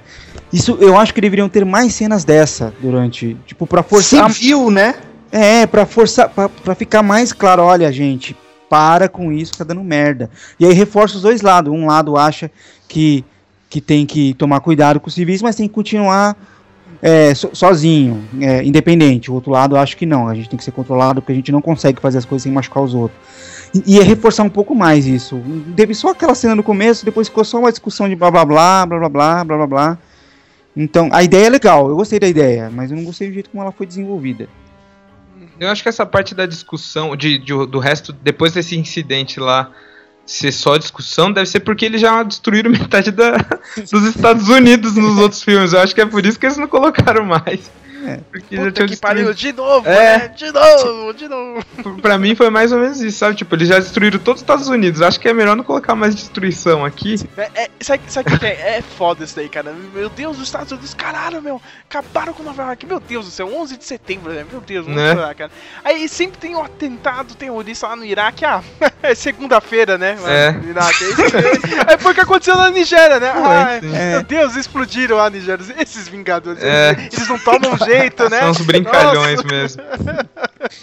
Isso eu acho que deveriam ter mais cenas dessa durante, tipo, pra forçar. Civil, né? É, pra forçar, pra ficar mais claro, olha, gente, para com isso, tá dando merda. E aí reforça os dois lados. Um lado acha que, que tem que tomar cuidado com os civis, mas tem que continuar é, so- sozinho, é, independente. O outro lado acha que não, a gente tem que ser controlado porque a gente não consegue fazer as coisas sem machucar os outros. E ia reforçar um pouco mais isso. Teve só aquela cena no começo, depois ficou só uma discussão de blá blá blá, blá blá blá, blá blá blá. Então, a ideia é legal, eu gostei da ideia, mas eu não gostei do jeito como ela foi desenvolvida. Eu acho que essa parte da discussão, de, de- do resto, depois desse incidente lá, ser só discussão, deve ser porque eles já destruíram (laughs) metade da, dos Estados Unidos nos outros filmes. Eu acho que é por isso que eles não colocaram mais. Porque já Puta tinham que pariu, de novo, É. né? De novo, de novo. (laughs) Pra mim foi mais ou menos isso, sabe? Tipo, eles já destruíram todos os Estados Unidos. Acho que é melhor não colocar mais destruição aqui. É, é, sabe o que é? É foda isso daí, cara. Meu Deus, os Estados Unidos, caralho, meu. Acabaram com Nova York. Meu Deus do céu, 11 de setembro, né? Meu Deus, Né? chorar, cara. Aí sempre tem um atentado terrorista lá no Iraque. Ah, (laughs) é segunda-feira, né? Lá É. No Iraque. Aí, aí foi o que aconteceu na Nigéria, né? Ah, meu Deus, explodiram a Nigéria. Esses Vingadores. É. Eles, eles não tomam (laughs) jeito, né? São uns brincalhões Nossa. mesmo.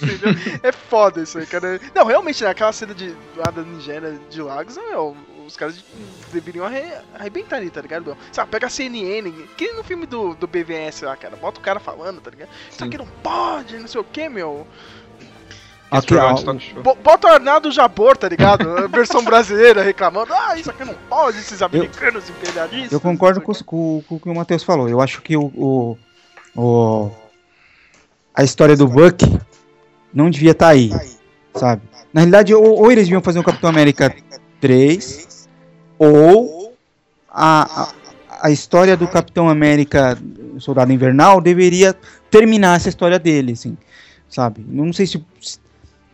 Entendeu? É foda isso aí, cara. Não, realmente, né, aquela cena de, lá da Nigéria de Lagos, meu, os caras deveriam arre, arrebentar ali, tá ligado? Meu? Sabe, pega a CNN, que nem no filme do, do BVS lá, cara, bota o cara falando, tá ligado? Isso aqui não pode, não sei o que, meu. Show. Bo- Bota o Arnaldo Jabor, tá ligado? A versão brasileira reclamando, ah, isso aqui não pode, esses americanos imperialistas. Eu concordo com, os- com- com o que o Matheus falou. Eu acho que o, o, o- a história do Buck não devia estar aí, sabe? Na realidade, ou, ou eles deviam fazer um Capitão América 3, ou a, a, a história do Capitão América Soldado Invernal deveria terminar essa história dele, assim, sabe? Não sei se...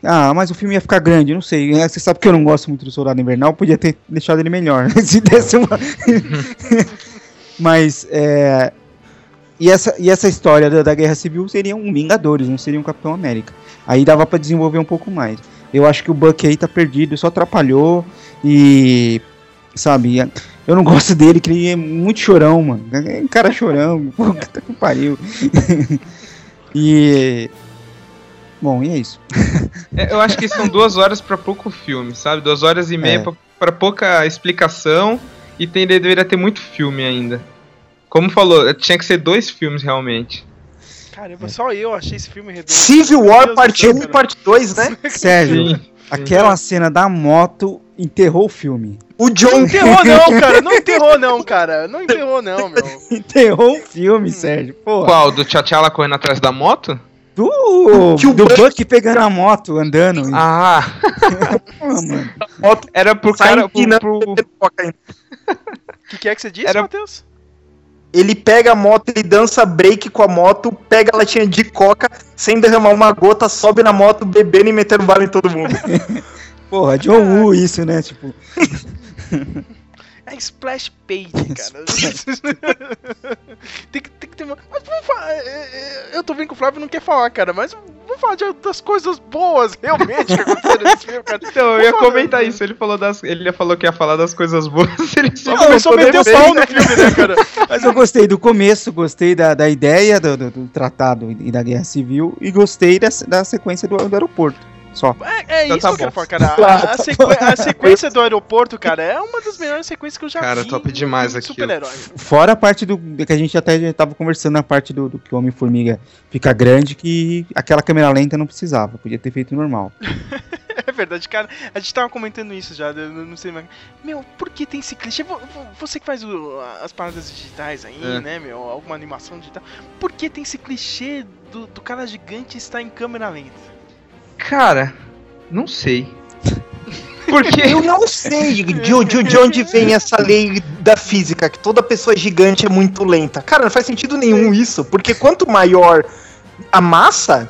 Ah, mas o filme ia ficar grande, não sei. É, Você sabe que eu não gosto muito do Soldado Invernal, podia ter deixado ele melhor. (laughs) se desse uma... (laughs) Mas é. E essa, e essa história da, da Guerra Civil seria um Vingadores, não seria um Capitão América. Aí dava pra desenvolver um pouco mais. Eu acho que o Buck aí tá perdido, só atrapalhou e. Sabe, eu não (laughs) gosto dele, que ele é muito chorão, mano. É um cara chorão, (laughs) pô, que que pariu. (laughs) e. Bom, e é isso. É, eu acho que são duas horas pra pouco filme, sabe? Duas horas e meia É. pra, pra pouca explicação e tem, deveria ter muito filme ainda. Como falou, tinha que ser dois filmes realmente. Caramba, só eu achei esse filme redondo. Civil War parte céu, 1 e parte 2, né? (laughs) Sérgio, Sim, aquela cena da moto enterrou o filme. O Não John enterrou não, cara. (laughs) Não enterrou não, cara. Não enterrou não, meu. Enterrou o filme, Sérgio. Porra. Qual? Do T'Challa correndo atrás da moto? Do, Que o do Buck- Buck pegando a moto, andando. Ah, (laughs) Porra, mano. era pro Sai cara. Pro, empinando pro-. O que, que é que você disse, Era- Matheus? Ele pega a moto e dança break com a moto, pega a latinha de coca, sem derramar uma gota, sobe na moto, bebendo e metendo bala em todo mundo. (laughs) Porra, John Woo isso, né? Tipo, (laughs) É splash page, (laughs) cara. (laughs) tem, que, tem que ter uma. Mas vamos falar. é, é, Eu tô vendo que o Flávio não quer falar, cara, mas vamos falar de, das coisas boas realmente que aconteceram nesse filme, cara. Então, eu ia comentar isso. Ele falou das. Ele falou que ia falar das coisas boas. (laughs) Ele só Ele começou a meter o pau no filme, né, cara? mas eu gostei do começo, gostei da, da ideia do, do- do tratado e da guerra civil e gostei da, da sequência do, do aeroporto. Só. É, é Então isso tá que eu falar, cara. A, a (laughs) sequ- a sequência do aeroporto, cara, é uma das melhores sequências que eu já Cara, vi. top demais. Super-herói. Fora a parte do. que a gente até já tava conversando na parte do, do que o Homem-Formiga fica grande, que aquela câmera lenta não precisava, podia ter feito normal. (laughs) É verdade, cara. A gente tava comentando isso já, eu não sei mais. Meu, por que tem esse clichê? Vo- vo- Você que faz o- as paradas digitais aí, É. né, meu? Alguma animação digital. Por que tem esse clichê do, do cara gigante estar em câmera lenta? Cara, não sei. Porque. Eu não sei de, onde- de onde vem essa lei da física, que toda pessoa gigante é muito lenta. Cara, não faz sentido nenhum isso, porque quanto maior a massa,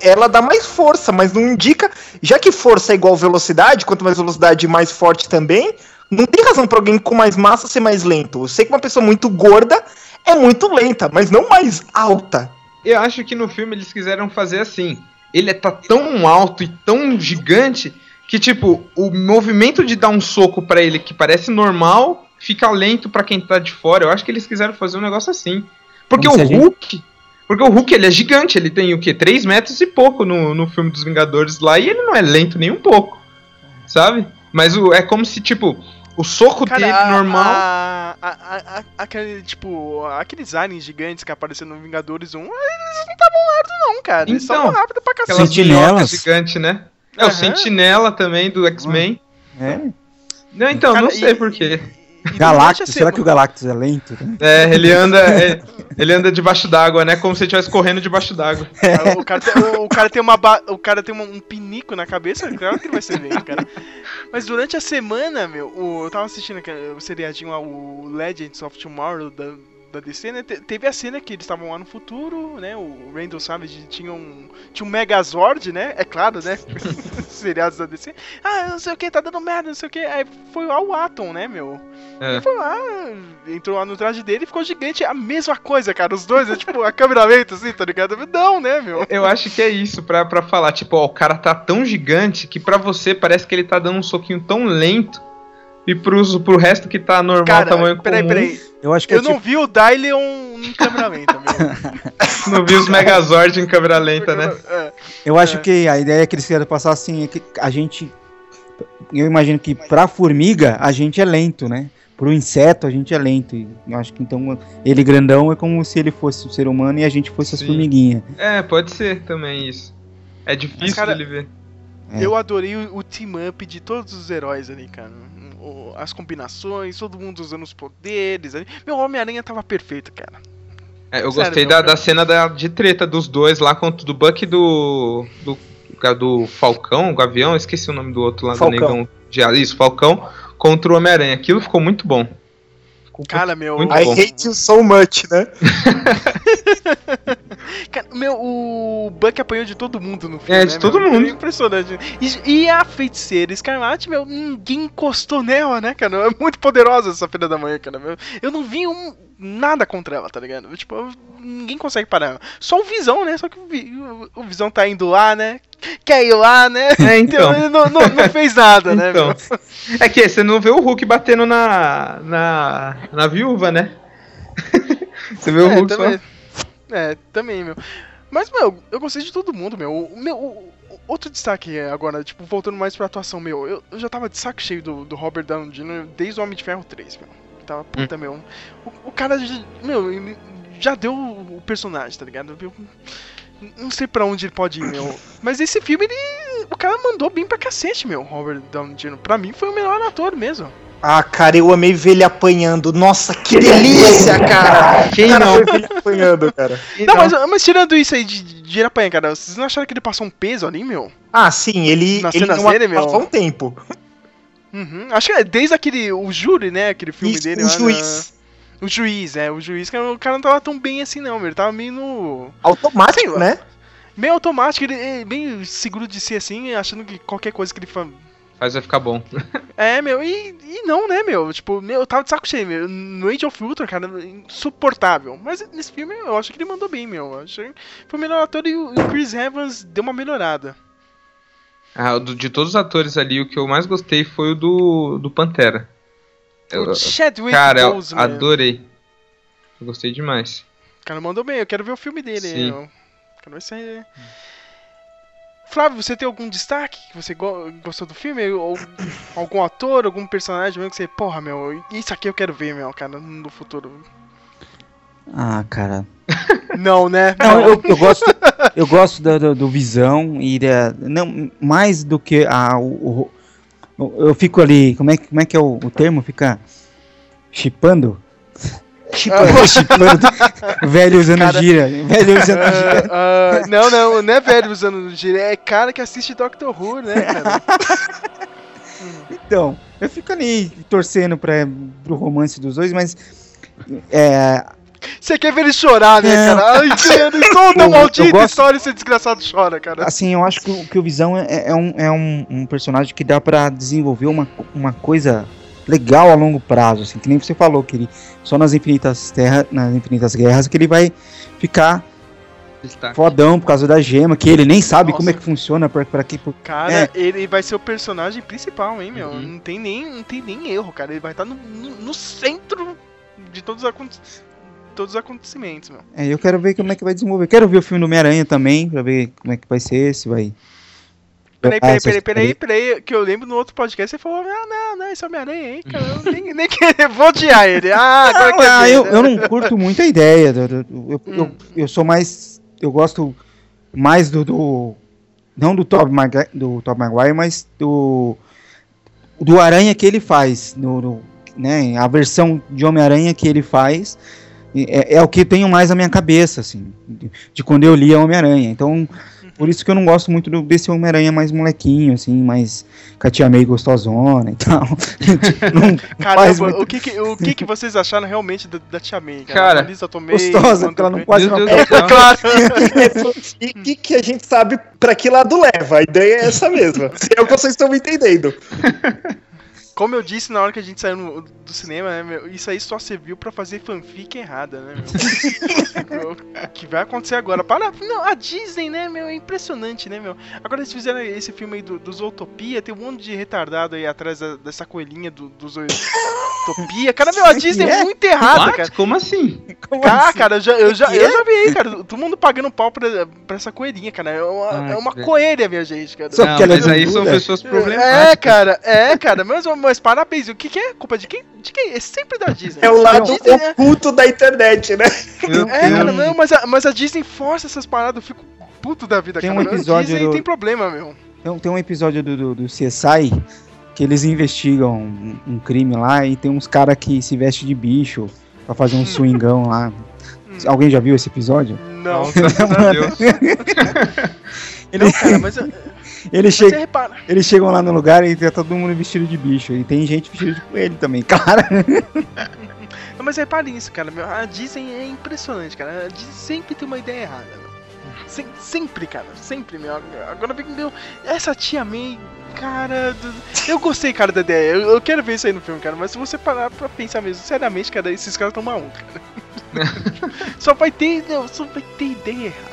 ela dá mais força, mas não indica. Já que força é igual velocidade, quanto mais velocidade, mais forte também, não tem razão pra alguém com mais massa ser mais lento. Eu sei que uma pessoa muito gorda é muito lenta, mas não mais alta. Eu acho que no filme eles quiseram fazer assim. Ele tá tão alto e tão gigante que, tipo, o movimento de dar um soco pra ele que parece normal fica lento pra quem tá de fora. Eu acho que eles quiseram fazer um negócio assim. Porque Como o a gente- Hulk. Porque o Hulk ele é gigante, ele tem o quê? 3 metros e pouco no, no filme dos Vingadores lá, e ele não é lento nem um pouco. Sabe? Mas o, é como se, tipo, o soco Cara, dele a- normal. a- a- a- a- aquele, tipo, aqueles aliens gigantes que apareceram no Vingadores 1, eles não estavam lerdos, não, cara. Eles Então, estavam rápidos pra cacete. Sentinelas. gigantes, né? É, o Aham. Sentinela também, do X-Men. É. Não, então, Cara, não sei e- porquê. Galactus, será que o Galactus é lento? né? É, ele anda. é, ele anda debaixo d'água, né? Como se ele estivesse correndo debaixo d'água. Ah, O cara tem, o, o cara tem, uma o cara tem uma- um pinico na cabeça, claro que ele vai ser lento, cara. Mas durante a semana, meu, o- eu tava assistindo o seriadinho lá, o Legends of Tomorrow da, da DC, né? te- teve a cena que eles estavam lá no futuro, né? O Randall Savage tinha um, tinha um Megazord, né? É claro, né? (laughs) (laughs) Seriados da DC. Ah, não sei o que, tá dando merda, não sei o que. Aí foi lá o Atom, né, meu? É. Foi lá, entrou lá no traje dele e ficou gigante. A mesma coisa, cara. Os dois, é tipo, a câmera lenta, assim, tá ligado? Não, né, meu? Eu acho que é isso, pra, pra falar, tipo, ó, o cara tá tão gigante que pra você parece que ele tá dando um soquinho tão lento. E pros, pro resto que tá normal, Cara, tamanho peraí, comum, peraí. Eu acho que Eu é não tipo, vi o Dylion em câmera lenta, meu. não vi os Megazord em câmera lenta, né? É. eu acho É. que a ideia que eles querem passar assim é que a gente. Eu imagino que pra formiga a gente é lento, né? Pro inseto a gente é lento. Eu acho que então ele grandão é como se ele fosse o ser humano e a gente fosse as Sim. formiguinhas. É, pode ser também isso. É difícil Mas, cara, dele ver. É. Eu adorei o, o team-up de todos os heróis ali, cara. O- as combinações, todo mundo usando os poderes. Meu Homem-Aranha tava perfeito, cara. É, eu Sério, gostei da, cara. da cena da, de treta dos dois lá, contra do Buck e do, do. do Falcão, o Gavião, esqueci o nome do outro lá Falcão. do Negão de Isso, Falcão, contra o Homem-Aranha. Aquilo ficou muito bom. Ficou Cara, meu. Muito I bom. hate you so much, né? (laughs) Cara, meu, o Buck apanhou de todo mundo no filme. É, de né, todo meu? mundo. É impressionante. E, e a feiticeira Escarlate, meu, ninguém encostou nela, né, cara? É muito poderosa essa filha da manhã, cara. Meu. Eu não vi um, nada contra ela, tá ligado? Tipo, ninguém consegue parar ela. Só o Visão, né? Só que o, Vi- o- o Visão tá indo lá, né? Quer ir lá, né? É, então. Ele não, não, não fez nada, né, Então. meu? É que você não vê o Hulk batendo na. na. na viúva, né? (laughs) você vê o É, Hulk também. só. É, também, meu. Mas, meu, eu gostei de todo mundo, meu. O, meu, o- outro destaque agora, tipo, voltando mais pra atuação, meu. Eu, eu já tava de saco cheio do, do Robert Downey Jr. desde o Homem de Ferro 3, meu. Tava, puta, meu. O, o cara, já- meu, ele já deu o, personagem, tá ligado? Eu, não sei pra onde ele pode ir, meu. (laughs) Mas esse filme, ele. O cara mandou bem pra cacete, meu, Robert Downey Jr. Pra mim foi o melhor ator mesmo. Ah, cara, eu amei ver ele apanhando. Nossa, que delícia, cara! Quem cara, não? foi ver ele apanhando, cara. Não, mas, mas tirando isso aí de, de ir apanhar, cara, vocês não acharam que ele passou um peso ali, meu? Ah, sim, ele, Nas ele cenas não dele, meu? um tempo. Uhum. Acho que é desde aquele. O Júri, né? Aquele filme Isso, dele o lá. juiz. O juiz, é, o juiz, que o cara não tava tão bem assim não, meu. Ele tava meio no. Automático, né? Meio automático, ele é bem seguro de si assim, achando que qualquer coisa que ele fa... Faz vai ficar bom. É, meu, e, e não, né, meu? Tipo, meu, eu tava de saco cheio, meu. No Age of Ultron, cara, insuportável. Mas nesse filme eu acho que ele mandou bem, meu. Eu achei que foi o melhor ator e o Chris Evans deu uma melhorada. Ah, de todos os atores ali, o que eu mais gostei foi o do, do Pantera. O Chadwick cara, eu Boseman. adorei. Eu gostei demais. O cara mandou bem, eu quero ver o filme dele. Sim. Eu quero ver se... Flávio, você tem algum destaque que você go- gostou do filme? Ou algum ator, algum personagem mesmo que você, porra, meu, isso aqui eu quero ver, meu, cara, no futuro. Ah, cara. (laughs) Não, né? Não, eu, eu (laughs) gosto, eu gosto do, do, do Visão e da, não mais do que a o, o- eu fico ali, como é, que- como é que é o, o termo? Fica chipando? (laughs) Chipando, chipando. velho usando Cara, gira, velho usando gira. Ah, ah, não, não, não é velho usando gira, é cara que assiste Doctor Who, né, cara? Então, eu fico ali torcendo para pro romance dos dois, mas é, Você quer ver ele chorar, né, Não. cara? Entendo, (laughs) toda maldita gosto- história esse desgraçado chora, cara. assim, eu acho que, o- que o Visão é, é um, é um, um personagem que dá pra desenvolver uma, uma coisa legal a longo prazo, assim, que nem você falou, que ele só nas infinitas terras, nas infinitas guerras que ele vai ficar Destaque. fodão por causa da gema, que ele nem sabe como é que funciona para para que por- Cara, É. ele vai ser o personagem principal, hein, meu? Não, tem nem, não tem nem erro, cara. Ele vai estar no, no, no centro de todos os, aconte- todos os acontecimentos, meu. É, eu quero ver como é que vai desenvolver. Quero ver o filme do Homem-Aranha também, pra ver como é que vai ser, se vai. Peraí, peraí, peraí, peraí, peraí, que eu lembro no outro podcast você falou, ah, não, não, esse Homem-Aranha aí, cara, eu nem, nem querer, (laughs) vou odiar ele. Ah, (laughs) agora que Ah, eu, eu não curto muito a ideia. eu, eu, eu sou mais. Eu gosto mais do. do- não do Tobey Maguire, do Tobey Maguire, mas do. Do Aranha que ele faz. No, no- né, a versão de Homem-Aranha que ele faz. É, é o que eu tenho mais na minha cabeça, assim. De, de quando eu li a Homem-Aranha. Então. Por isso que eu não gosto muito do- desse Homem-Aranha mais molequinho, assim, mais com a tia May gostosona e tal. (laughs) Não Caramba, muito- o, que, que, o que, que vocês acharam realmente da, da Tia May, cara? Cara, Tomei, gostosa, porque ela não pode Meu não- céu. Claro. (laughs) É fanfic que a gente sabe pra que lado leva. A ideia é essa mesma. Se (laughs) é o que vocês estão me entendendo. Como eu disse na hora que a gente saiu no- do cinema, né, meu, isso aí só serviu pra fazer fanfic errada, né, meu? (laughs) o que vai acontecer agora? Para, não, a Disney, né, meu, é impressionante, né, meu? Agora eles fizeram esse filme aí do, dos Zootopia, tem um monte de retardado aí atrás da- dessa coelhinha do, dos Zootopia. Cara, meu, a Disney é muito errada, What? cara. Como assim? Ah, cara, eu já, eu, já, eu já vi aí, cara. Todo mundo pagando pau pra, pra essa coelhinha, cara. É uma, Ai, é uma coelha, minha gente, cara. Só Não, é mas aí são pessoas É, problemáticas. cara, é, cara, mas, mas parabéns. O que, que é? Culpa de quem? De quem? É sempre da Disney. É o lado Disney é- oculto da internet, né? Meu É, cara, não, mas a, mas a Disney força essas paradas, eu fico puto da vida, Tem um cara. A episódio Disney do- tem problema, meu. Tem, tem um episódio do, do, do CSI que eles investigam um, um crime lá e tem uns caras que se vestem de bicho pra fazer um (laughs) swingão lá. Alguém já viu esse episódio? Não, Não, (laughs) graças a Deus. Ele, não, cara, mas, ele repara. eles chegam lá no lugar e tá todo mundo vestido de bicho. E tem gente vestida de coelho também, (laughs) cara. Não, (laughs) Mas repare nisso, cara. A Disney é impressionante, cara. A Disney sempre tem uma ideia errada. Sem- sempre, cara. Sempre, meu. Agora vem, meu. Essa tia May, cara. do- Eu gostei, cara, da ideia. Eu, eu quero ver isso aí no filme, cara. Mas se você parar pra pensar mesmo, seriamente, cara, esses caras tão malucos, cara. (laughs) só vai ter. Não, só vai ter ideia errada.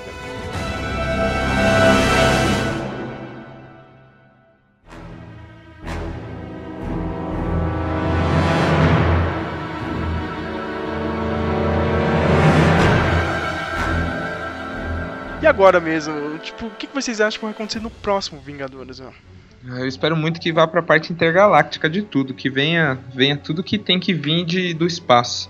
Agora mesmo, tipo, o que que vocês acham que vai acontecer no próximo Vingadores, meu? Eu espero muito que vá pra parte intergaláctica de tudo, que venha, venha tudo que tem que vir de, do espaço.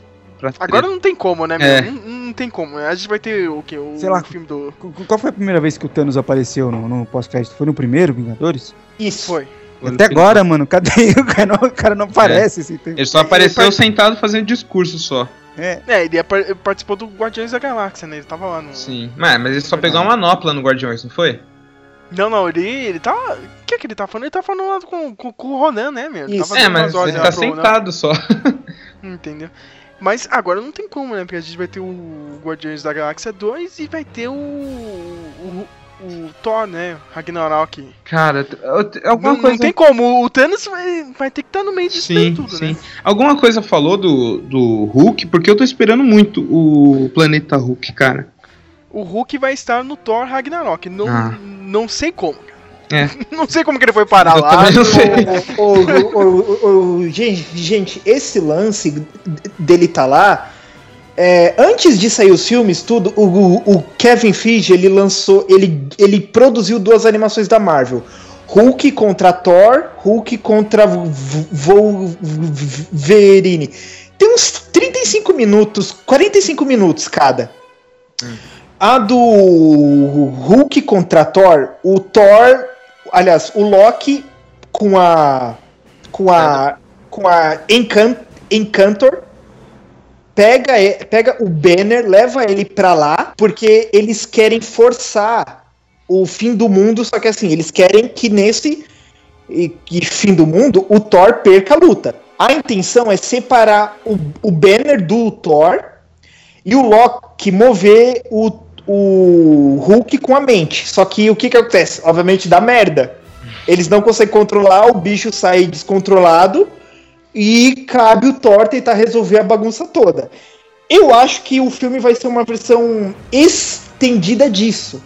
Agora não tem como, né, meu? É. Não, não tem como. A gente vai ter o quê? O Sei lá. filme do. Qual foi a primeira vez que o Thanos apareceu no, no pós-crédito? Foi no primeiro Vingadores? Isso. Foi. Até agora, mano, cadê? (laughs) O cara não, o cara não aparece. Assim, tem- Ele só apareceu sentado fazendo discurso só. É, É, ele par- participou do Guardiões da Galáxia, né? Ele tava lá no. Sim. Mas, mas ele só pegou uma manopla no Guardiões, não foi? Não, não, ele, ele tava. O que é que ele tá falando? Ele tá falando lá com, com, com o Ronan, né, meu? Isso. tava É, mas ele tá Ronan. sentado só. (laughs) Entendeu? Mas agora não tem como, né? Porque a gente vai ter o Guardiões da Galáxia 2 e vai ter o. o, o Thor, né? Ragnarok. Cara, alguma Não, coisa. não tem como, o Thanos vai, vai ter que estar no meio disso Sim, tudo, sim. né? Alguma coisa falou do, do Hulk, porque eu tô esperando muito o Planeta Hulk, cara. O Hulk vai estar no Thor Ragnarok. Não, Ah. não sei como. cara. É. (laughs) Não sei como que ele foi parar Eu lá. também não sei. (laughs) Gente, gente, esse lance dele tá lá. É, antes de sair os filmes, tudo, o, o- o Kevin Feige ele lançou, ele, ele produziu duas animações da Marvel: Hulk contra Thor, Hulk contra Wolverine. Tem uns 35 minutos, 45 minutos cada. A do Hulk contra Thor, o Thor, aliás, o Loki com a com a com a Encan, Encantor pega pega o Banner, leva ele pra lá, porque eles querem forçar o fim do mundo, só que assim, eles querem que nesse e, e fim do mundo o Thor perca a luta. A intenção é separar o, o Banner do Thor e o Loki mover o, o Hulk com a mente. Só que o que, que acontece? Obviamente dá merda. Eles não conseguem controlar, o bicho sai descontrolado e cabe o Thor tentar resolver a bagunça toda. Eu acho que o filme vai ser uma versão estendida disso.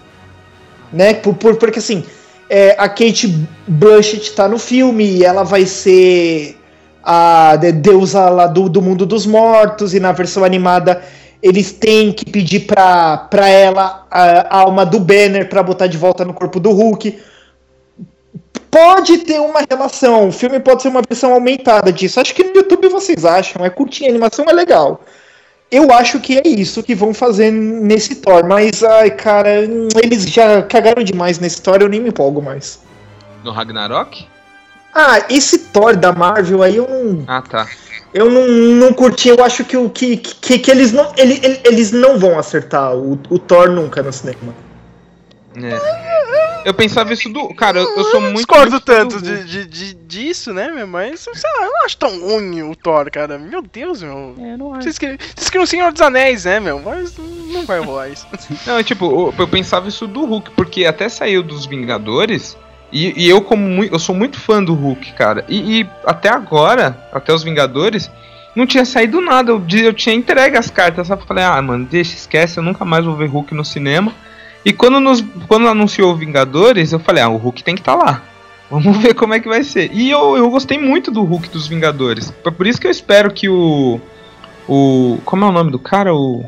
Né? Por, por- porque assim, é, a Kate Blanchett tá no filme e ela vai ser a de- deusa lá do, do mundo dos mortos, e na versão animada eles têm que pedir pra, pra ela a, a alma do Banner pra botar de volta no corpo do Hulk. Pode ter uma relação, o filme pode ser uma versão aumentada disso. Acho que no YouTube vocês acham, é curtinha, a animação é legal. Eu acho que é isso que vão fazer nesse Thor, mas ai, cara, eles já cagaram demais nessa história, eu nem me empolgo mais. No Ragnarok? Ah, esse Thor da Marvel aí eu não, Ah, tá. eu não, não curti. Eu acho que, o que, que, que eles, não, ele, ele- eles não vão acertar o, o Thor nunca no cinema. É. Eu pensava isso do. Cara, eu, eu sou muito. discordo muito tanto de, de- de- disso, né, meu? Mas, sei lá, eu não acho tão ruim o Thor, cara. Meu Deus, meu. Vocês queriam, vocês queriam o Senhor dos Anéis, né, meu? Mas não vai rolar isso. (laughs) Não, é tipo, eu, eu pensava isso do Hulk, porque até saiu dos Vingadores. E, e eu, como eu sou muito fã do Hulk, cara. E, e até agora, até os Vingadores, não tinha saído nada. Eu, eu tinha entregue as cartas. Só falei, ah, mano, deixa, esquece, eu nunca mais vou ver Hulk no cinema. E quando, nos, quando anunciou Vingadores, eu falei, ah, o Hulk tem que estar lá. Vamos (laughs) ver como é que vai ser. E eu, eu gostei muito do Hulk dos Vingadores. Por isso que eu espero que o. O. Como é o nome do cara? O.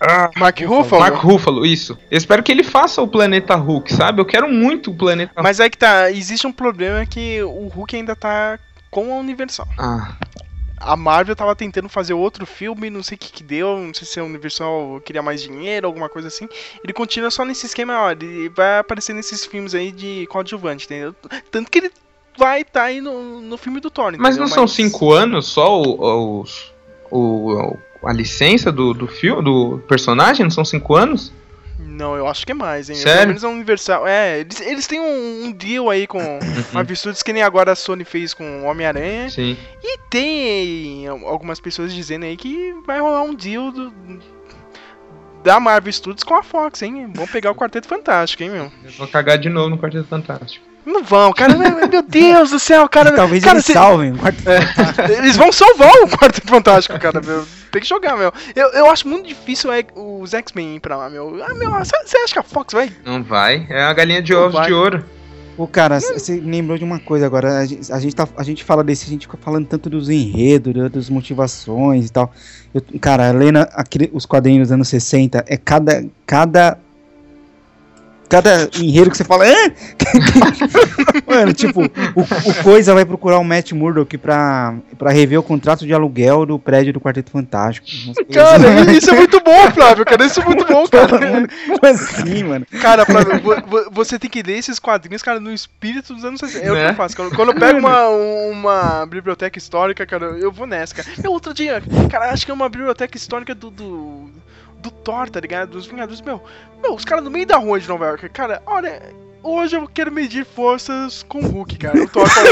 Ah, Mark Ruffalo? Mark Ruffalo, isso. Eu espero que ele faça o Planeta Hulk, sabe? Eu quero muito o Planeta Hulk. Mas aí que tá, existe um problema que o Hulk ainda tá com a Universal. Ah, A Marvel tava tentando fazer outro filme, não sei o que que deu, não sei se a Universal queria mais dinheiro, alguma coisa assim. Ele continua só nesse esquema, ó, ele vai aparecer nesses filmes aí de coadjuvante, entendeu? Tanto que ele vai estar aí no, no filme do Thor, mas entendeu? não são cinco anos só os- o, o- a licença do, do filme, do personagem? Não são cinco anos? Não, eu acho que é mais, hein? Sério? Pelo menos a Universal. É, eles, eles têm um, um deal aí com (laughs) Studios que nem agora a Sony fez com o Homem-Aranha. Sim. E tem algumas pessoas dizendo aí que vai rolar um deal do- da Marvel Studios com a Fox, hein? Vão pegar o Quarteto Fantástico, hein, meu? Eu vou cagar de novo no Quarteto Fantástico. Não vão, cara. meu meu Deus do céu, cara. Talvez cara, eles cê- salvem. o quarto- Eles vão salvar o Quarteto Fantástico, cara, meu. Tem que jogar, meu. Eu, eu acho muito difícil é, os X-Men ir pra lá, meu. Ah, meu, você acha que a Fox vai? Não vai. É a galinha de Não ovos vai. de ouro. Pô, cara, você me lembrou de uma coisa agora. A gente, a gente, tá, a gente fala desse, a gente fica falando tanto dos enredos, né, das motivações e tal. Eu- cara, lendo aquele- os quadrinhos dos anos 60, é cada. cada cada enredo que você fala. "Hã?" (laughs) Mano, tipo, o, o Coisa vai procurar o Matt Murdock pra, pra rever o contrato de aluguel do prédio do Quarteto Fantástico. Cara, isso é muito bom, Flávio, cara. Isso é muito bom, (laughs) cara. Como assim, mano? Cara, Flávio, vo- vo- você tem que ler esses quadrinhos, cara, no espírito dos anos 60. É o que Né? eu faço. Quando, quando eu pego uma, uma biblioteca histórica, cara, eu vou nessa, cara. Meu, outro dia, cara, acho que é uma biblioteca histórica do. do... Do Thor, tá ligado? Dos Vingadores, meu. Meu, os caras no meio da rua de Nova York, cara, olha. hoje eu quero medir forças com o Hulk, cara. O Thor cara,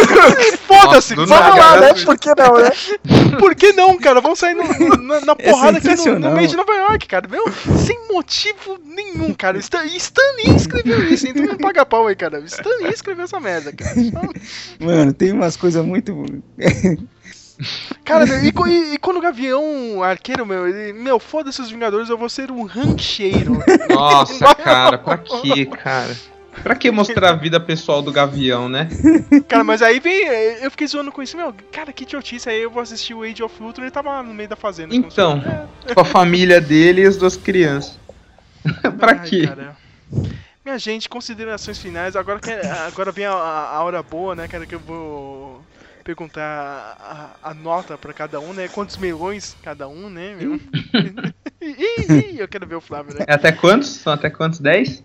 (laughs) foda-se, vamos nada, lá, né? né? Por que não, né? Por que não, cara? Vamos sair no- na, na É porrada aqui no, no meio de Nova York, cara. Meu, sem motivo nenhum, cara. Stan, Stan Lee escreveu isso, então não paga pau aí, cara. Stan Lee escreveu essa merda, cara. Mano, tem umas coisas muito. Cara, e, e- e quando o Gavião Arqueiro, meu, ele, meu, foda-se os Vingadores, eu vou ser um rancheiro. Nossa, cara, pra que, cara? Pra que mostrar a vida pessoal do Gavião, né? Cara, mas aí vem. Eu fiquei zoando com isso, meu. Cara, que idiotice. Aí eu vou assistir o Age of Ultron e ele tava lá no meio da fazenda. Então, com a família dele e as duas crianças. (laughs) pra Ai, quê? cara. Minha gente, considerações finais. Agora, que, agora vem a, a- a hora boa, né, cara? Que eu vou perguntar a, a nota pra cada um, né? Quantos melões cada um, né, meu? (laughs) Ih, ih, eu quero ver o Flávio, né? É até quantos? São até quantos? 10?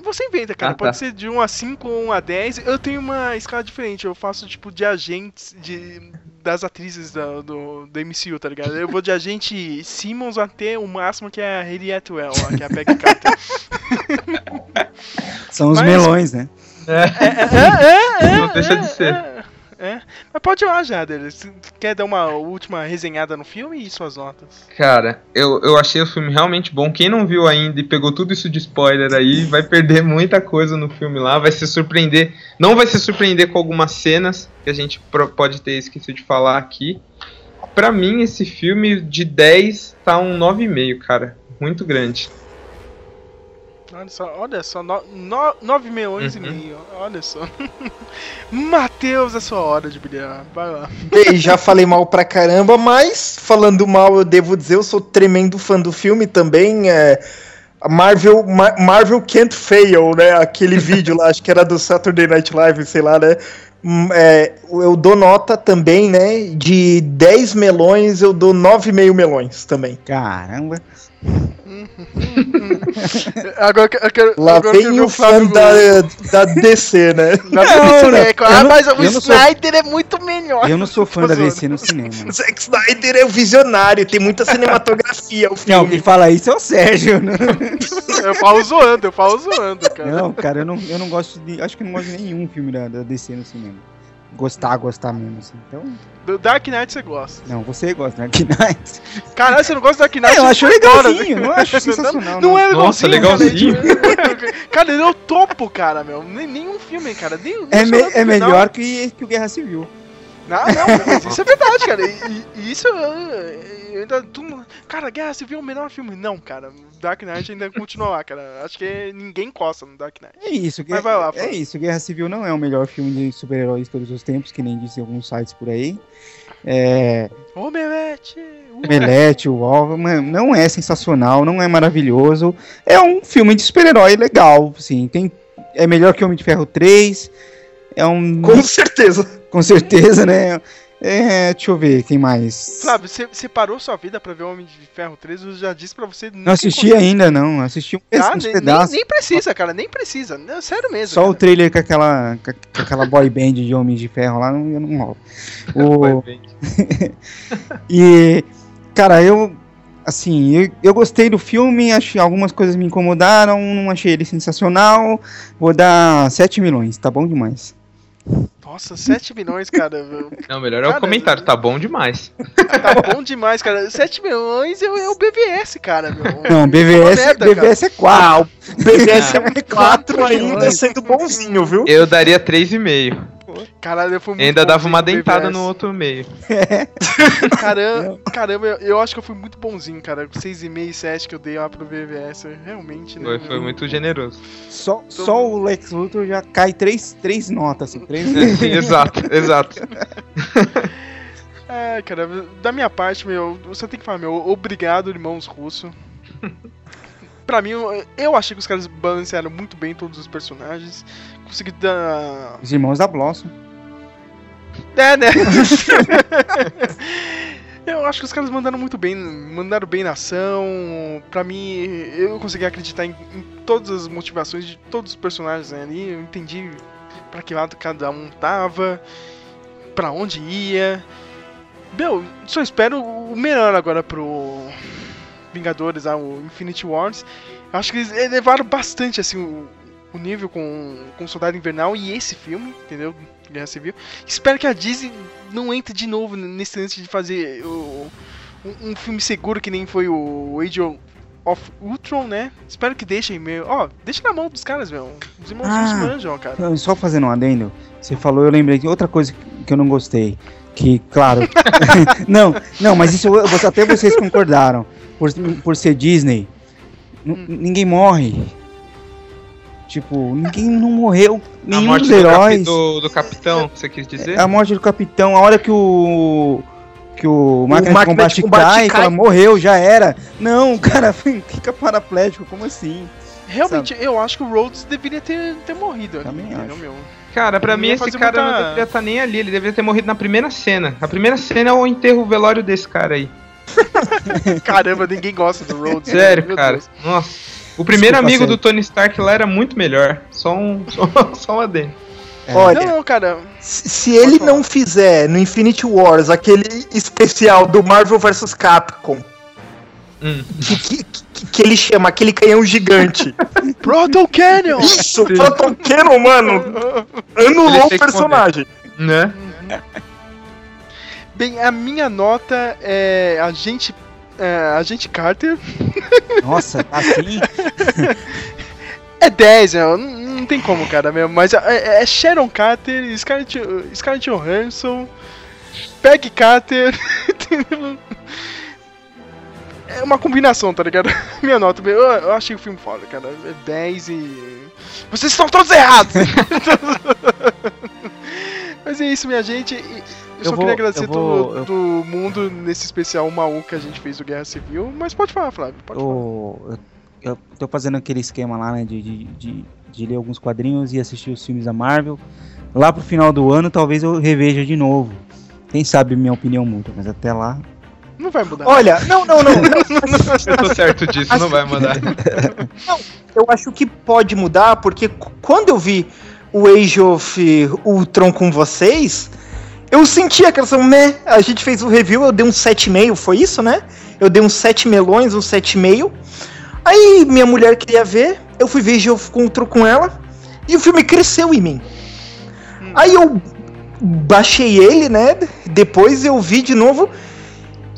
Você inventa, cara. Ah, tá. Pode ser de 1 a 5 ou 1 a 10. Eu tenho uma escala diferente. Eu faço tipo de agentes de, das atrizes da- do, do MCU, tá ligado? Eu vou de agente Simmons até o máximo que é a Hayley Atwell, que é a Peggy Carter. São os Mas- melões, né? é, é, Não deixa de ser. É. Mas pode ir lá, Jader. Se quer dar uma última resenhada no filme e suas notas? Cara, eu, eu achei o filme realmente bom. Quem não viu ainda e pegou tudo isso de spoiler aí, vai perder muita coisa no filme lá. Vai se surpreender. Não vai se surpreender com algumas cenas que a gente pode ter esquecido de falar aqui. Pra mim, esse filme de 10 tá um 9,5, cara. Muito grande. Olha só, olha só, 9 milhões Uhum. e meio, olha só. (laughs) Matheus, é sua hora de brilhar, vai lá. Bem, já falei mal pra caramba, mas falando mal, eu devo dizer, eu sou tremendo fã do filme também. É, a Marvel, Ma- Marvel Can't Fail, né? Aquele vídeo lá, acho que era do Saturday Night Live, sei lá, né? Hum, é, eu dou nota também, né? De 10 melões, eu dou 9,5 melões também. Caramba. (laughs) Agora eu quero. Lá agora vem o fã da, da DC, né? (laughs) Não, não, ah, não- mas o não sou- Snyder é muito melhor. Eu não sou fã da. DC no (laughs) cinema. O Zack Snyder é o visionário, tem muita cinematografia o Não, filme. quem fala isso é o Sérgio. né? Eu falo zoando, eu falo zoando, cara. Não, cara, eu não, eu não gosto de. Acho que eu não gosto de nenhum filme da, da DC no cinema. Gostar, gostar mesmo, assim. Então, Do Dark Knight você gosta. não, você gosta, né? Dark Knight. Caralho, você não gosta do Dark Knight? É, eu acho legalzinho, né? não acho (laughs) sensacional, Não, não. é Nossa, legalzinho. Cara, cara, ele é o topo, cara, meu. Nem, nenhum filme, cara. Nem, É, me- é melhor que, que o Guerra Civil. Não, não, mas (laughs) isso é verdade, cara. E, e isso eu, eu ainda. tu- cara, Guerra Civil é o melhor filme. Não, cara. Dark Knight ainda continua lá, cara. Acho que ninguém encosta no Dark Knight. É isso, Mas vai lá, é fala. isso. Guerra Civil não é o melhor filme de super-heróis de todos os tempos, que nem dizem alguns sites por aí. É, Ô, Melete! uh, Melete, o Alva, mano, não é sensacional, não é maravilhoso. É um filme de super-herói legal, assim. Tem, é melhor que Homem de Ferro 3. É um. Com certeza. Com certeza, né? É, deixa eu ver, quem mais? Flávio, você, você parou sua vida pra ver Homem de Ferro 3? Eu já disse pra você. Não assisti ainda, não. Assisti um, Ah, uns nem, pedaços. nem, nem precisa, cara. Nem precisa. Não, sério mesmo. Só cara. o trailer com aquela, com aquela boy band de Homens de Ferro lá não, eu não rola. (laughs) O, (laughs) e, cara, eu. Assim, eu, eu gostei do filme, achei algumas coisas me incomodaram, não achei ele sensacional. Vou dar 7 milhões, tá bom demais. Nossa, 7 milhões, cara. Não, melhor é o Cara, comentário, tá bom demais. Tá bom demais, cara. 7 milhões é, o- é o BVS, cara. Meu. Não, É BVS, merda, BVS é 4. Ah, o BVS é Ah, 4 ainda milhões. sendo bonzinho, viu? Eu daria 3,5. Caralho, eu fui muito Ainda dava uma dentada no outro meio. (laughs) Caramba, caramba, eu, eu acho que eu fui muito bonzinho, cara. 6,5 e 7 que eu dei lá pro BVS. Realmente, né? Foi, foi muito generoso. Só, só o Lex Luthor já cai 3 três notas, assim. Três... (laughs) exato, exato. (laughs) É, cara, da minha parte, meu, você tem que falar, meu, obrigado, irmãos russo. pra mim, eu, eu achei que os caras balancearam muito bem todos os personagens. Consegui dar. Os irmãos da Blossom. É, né? (laughs) eu acho que os caras mandaram muito bem, mandaram bem na ação. Pra mim, eu consegui acreditar em, em todas as motivações de todos os personagens ali. Eu entendi pra que lado cada um tava, pra onde ia. Meu, só espero o melhor agora pro Vingadores, ah, o Infinity Wars. Acho que eles elevaram bastante assim o, o nível com, com Soldado Invernal e esse filme, entendeu? Guerra Civil. Espero que a Disney não entre de novo nesse lance de fazer o, um, um filme seguro que nem foi o Age of Ultron, né? Espero que deixem meu. Ó, deixa na mão dos caras, meu. Os irmãos Ah. manjam, cara. Não, Só fazendo um adendo, você falou, eu lembrei de outra coisa que eu não gostei. Que, claro. (laughs) (laughs) não, não, mas isso até vocês concordaram. Por, por ser Disney, n- ninguém morre. Tipo, ninguém não morreu. A Nenhum morte dos do, capi- heróis. do, do capitão, você quis dizer? A morte do capitão, a hora que o. Que o máquina, máquina de combate, de combate cai, cai. morreu, já era. Não, o (laughs) cara fica paraplégico, como assim? Realmente, eu acho que o Rhodes deveria ter, ter morrido. Também acho. meu? Cara, pra mim esse cara muita- não deveria estar nem ali, ele deveria ter morrido na primeira cena. A primeira cena é o enterro o velório desse cara aí. (laughs) Caramba, ninguém gosta do Rhodes. Sério, meu cara. Deus. Nossa. O primeiro Desculpa, amigo sério. do Tony Stark lá era muito melhor. Só um, (laughs) só, só um adendo. Olha, Não, não, cara. se se ele não fizer no Infinity Wars aquele especial do Marvel vs Capcom, Hum. que, que, que- que ele chama aquele canhão gigante. (laughs) Proto Canyon! Isso, Phantom Cannon, mano. Anulou o personagem. Né? Bem, a minha nota é Agente, é, Agente Carter. Nossa, tá assim. (laughs) É 10, meu. Não, não tem como, cara, mesmo. Mas é, é Sharon Carter, Scarlett, Scarlett Johansson, Peg Carter. (laughs) é uma combinação, tá ligado? (laughs) Minha nota. Eu, eu achei o filme foda, cara. É 10 e. Vocês estão todos errados! Mas é isso, minha gente. Eu, Eu só vou- queria agradecer eu vou- todo, eu- do mundo nesse especial uma U que a gente fez do Guerra Civil. Mas pode falar, Flávio. Pode falar. O- eu, eu tô fazendo aquele esquema lá, né, de, de, de, de ler alguns quadrinhos e assistir os filmes da Marvel. Lá pro final do ano, talvez eu reveja de novo. Quem sabe minha opinião muda, mas até lá. Não vai mudar. Olha, não, não, não. (laughs) Eu tô certo disso, não vai mandar. Eu acho que pode mudar, porque quando eu vi o Age of Ultron com vocês, eu senti aquela sensação, né? A gente fez o review, eu dei um 7,5, foi isso, né? Eu dei uns 7 melões, um 7,5. Aí minha mulher queria ver, eu fui ver Age of Ultron com ela, e o filme cresceu em mim. Aí eu baixei ele, né? Depois eu vi de novo.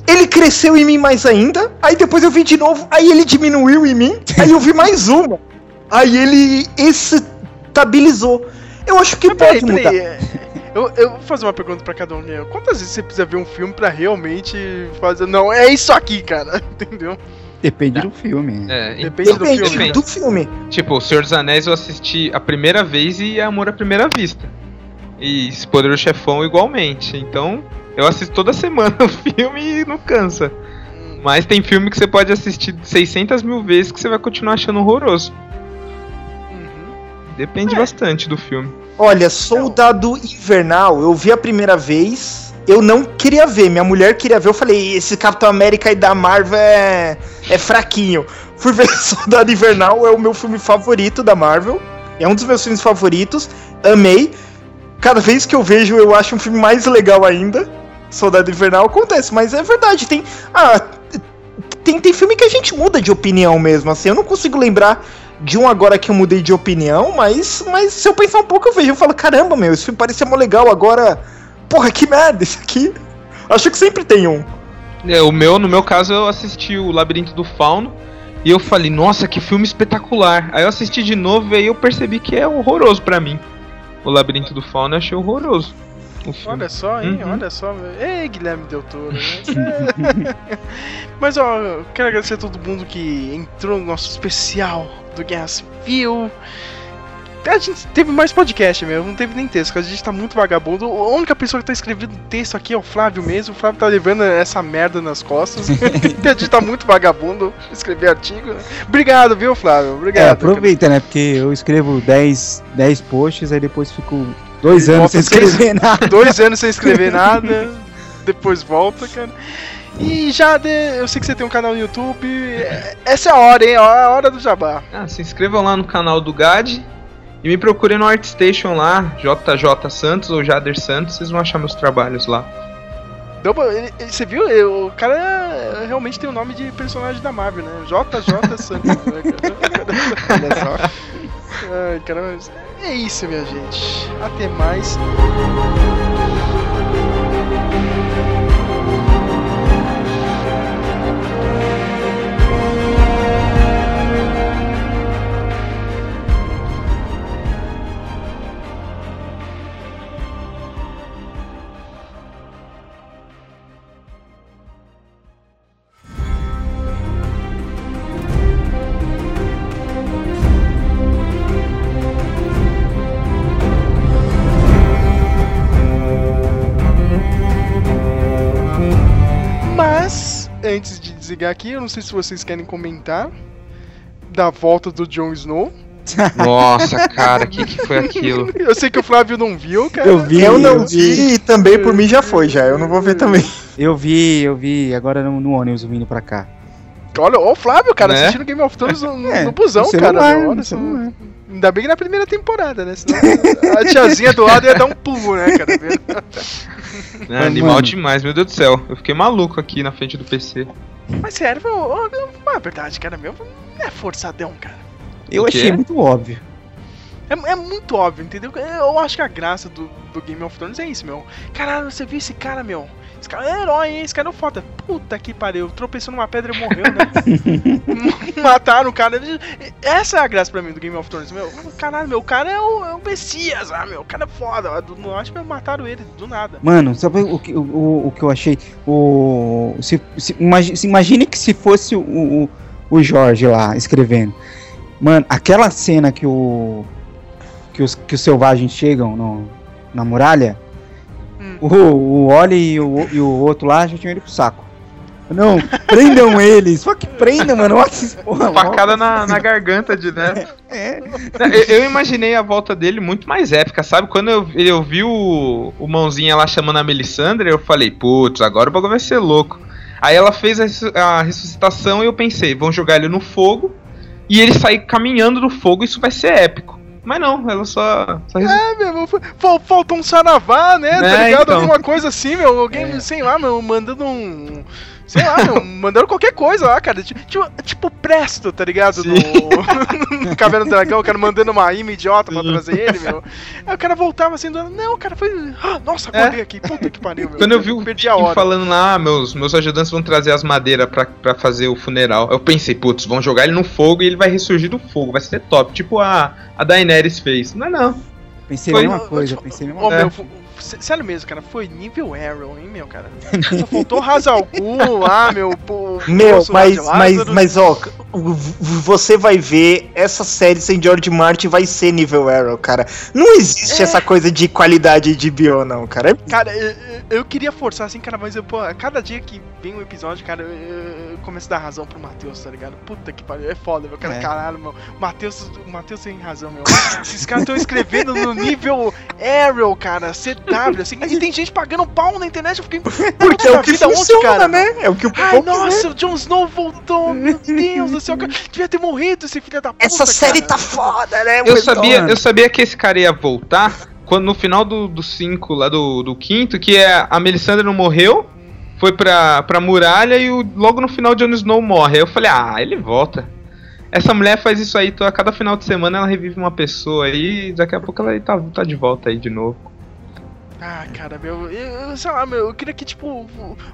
Ele cresceu em mim mais ainda. Aí depois eu vi de novo. Aí ele diminuiu em mim. (laughs) Aí eu vi mais uma. Aí ele estabilizou. Eu acho que pode Peraí, mudar. peraí. é, Eu, eu vou fazer uma pergunta pra cada um. meu. Quantas vezes você precisa ver um filme pra realmente fazer. Não, é isso aqui, cara. (laughs) Entendeu? Depende do filme. É, Depende do Depende filme. do filme. Tipo, O Senhor dos Anéis eu assisti a primeira vez e Amor à Primeira Vista. E Poderoso Chefão igualmente. Então, eu assisto toda semana (laughs) o filme e não cansa. Mas tem filme que você pode assistir 600 mil vezes que você vai continuar achando horroroso. Depende bastante do filme. Olha, Soldado Invernal, eu vi a primeira vez. Eu não queria ver, minha mulher queria ver. Eu falei, esse Capitão América aí da Marvel é, é fraquinho. Fui ver (laughs) Soldado Invernal, é o meu filme favorito da Marvel. É um dos meus filmes favoritos. Amei. Cada vez que eu vejo, eu acho um filme mais legal ainda. Soldado Invernal acontece, mas é verdade. Tem. Ah, tem, tem filme que a gente muda de opinião mesmo, assim. Eu não consigo lembrar de um agora que eu mudei de opinião, mas, mas se eu pensar um pouco, eu vejo, eu falo, caramba, meu, esse filme parecia mó legal, agora. Porra, que merda, esse aqui. Acho que sempre tem um. É, o meu, no meu caso, eu assisti o Labirinto do Fauno e eu falei, nossa, que filme espetacular. Aí eu assisti de novo e aí eu percebi que é horroroso pra mim. O Labirinto do Fauno eu achei horroroso. Olha só, hein? Uhum. Olha só. Ei, Guilherme Del Toro. né? (laughs) Mas ó, eu quero agradecer a todo mundo que entrou no nosso especial do Guerra Civil. A gente teve mais podcast mesmo, não teve nem texto, porque a gente tá muito vagabundo. A única pessoa que tá escrevendo texto aqui é o Flávio mesmo. O Flávio tá levando essa merda nas costas. (laughs) (laughs) a gente tá muito vagabundo escrever artigo. né? Obrigado, viu, Flávio? Obrigado. É, aproveita, né? Porque eu escrevo 10, 10 posts, aí depois fico dois anos sem escrever nada. (laughs) Dois anos sem escrever nada, depois volta, cara. E já eu sei que você tem um canal no YouTube. é- Essa é a hora, hein? A hora do jabá. Ah, se inscrevam lá no canal do GAD e me procurem no ArtStation lá, JJ Santos ou Jader Santos, vocês vão achar meus trabalhos lá. Ele- ele- você viu? Ele- O cara é- realmente tem o nome de personagem da Marvel, né? JJ Santos. né, cara? (laughs) Olha só. Ai, é isso, minha gente. Até mais. Antes de desligar aqui, eu não sei se vocês querem comentar da volta do Jon Snow. Nossa, (laughs) cara, o que, que foi aquilo? Eu sei que o Flávio não viu, cara. Eu vi, Eu não eu vi. vi e também por mim já foi, já. Eu não vou ver também. Eu vi, eu vi agora no, no ônibus vindo pra cá. Olha, o Flávio, cara, Né? assistindo Game of Thrones no, É, no busão, no cara. celular, meu, no olha celular. Ainda bem que na primeira temporada, né? Senão a tiazinha do lado ia dar um pulo, né, cara? É, animal demais, meu Deus do céu. Eu fiquei maluco aqui na frente do PC. Mas sério, ó, ó, a verdade, cara, meu, não é forçadão, cara. Eu achei muito óbvio. É, é muito óbvio, entendeu? Eu acho que a graça do, do Game of Thrones é isso, meu. Caralho, você viu esse cara, meu? Esse cara é herói, hein? Esse cara é um foda. Puta que pariu, tropeçou numa pedra e morreu, né? (laughs) Mataram o cara. Essa é a graça pra mim do Game of Thrones, meu. Caralho, meu, o cara é o, é o Messias, ah, meu. O cara é foda. Do norte, mataram ele do nada. Mano, sabe o que, o, o que eu achei? O, se, se, imagi- se imagine que se fosse o, o, o Jorge lá escrevendo. Mano, aquela cena que o. que os, que os selvagens chegam no, na muralha. O, o Oli e o, e o outro lá já tinham ido pro saco. Não, prendam eles. Só que prendam, mano. Olha essas porra Facada na, na garganta de né? Eu, eu imaginei a volta dele muito mais épica, sabe? Quando eu, eu vi o, o mãozinha lá chamando a Melisandre, eu falei, putz, agora o bagulho vai ser louco. Aí ela fez a, a ressuscitação e eu pensei, vão jogar ele no fogo e ele sair caminhando do fogo, isso vai ser épico. Mas não, ela só. só. É, meu, fal- fal- faltou um saravá, né? tá É, ligado? então. Alguma coisa assim, meu. Alguém, sei lá, meu, mandando um. Sei lá, meu, mandando qualquer coisa lá, cara. Ti- Tipo, tipo Presto, tá ligado? No, no Caverna do Dragão, o cara mandando uma imã idiota pra trazer ele, meu. Aí o cara voltava assim, do... não, cara, foi. Ah, Nossa, acordei aqui, puta que pariu, meu. Quando eu vi o Perdi a Kim hora. falando lá, ah, meus, meus ajudantes vão trazer as madeiras pra, pra fazer o funeral. Eu pensei, putz, vão jogar ele no fogo e ele vai ressurgir do fogo, vai ser top. Tipo a, a Daenerys fez. Não é não. Pensei Foi- a mesma coisa, pensei a mesma coisa. meu, sério mesmo, cara, foi nível Arrow, hein, meu, cara. Só faltou Ghul lá, meu. pô, Meu, mas, mas, mas ó, você vai ver essa série sem George Martin vai ser nível Arrow, cara. Não existe É. essa coisa de qualidade de bio, não, cara. Cara, eu, eu- queria forçar assim, cara, mas eu, pô, a cada dia que vem um episódio, cara, eu, eu- começo a dar razão pro Matheus, tá ligado? Puta que pariu, é foda, meu. Cara, É. caralho, meu. O Matheus, o Matheus tem razão, meu. Esses caras estão escrevendo no nível Arrow, cara, CW, assim. E tem gente pagando pau na internet, eu fiquei. (laughs) Porque é o que vida onde, funciona, cara? né? É o que o Ai, povo nossa, o Jon Snow voltou, meu (laughs) Deus do céu, cara. Devia ter morrido esse filho da puta. Essa série cara. tá foda, né? Eu sabia, eu sabia que esse cara ia voltar quando no final do 5, lá do, do quinto, que é, a Melisandre não morreu, foi pra, pra muralha e o, logo no final Jon Snow morre. Aí eu falei, ah, ele volta. Essa mulher faz isso aí, a cada final de semana ela revive uma pessoa aí e daqui a pouco ela tá, tá de volta aí de novo. Ah, cara, meu, eu, sei lá, meu, eu queria que, tipo,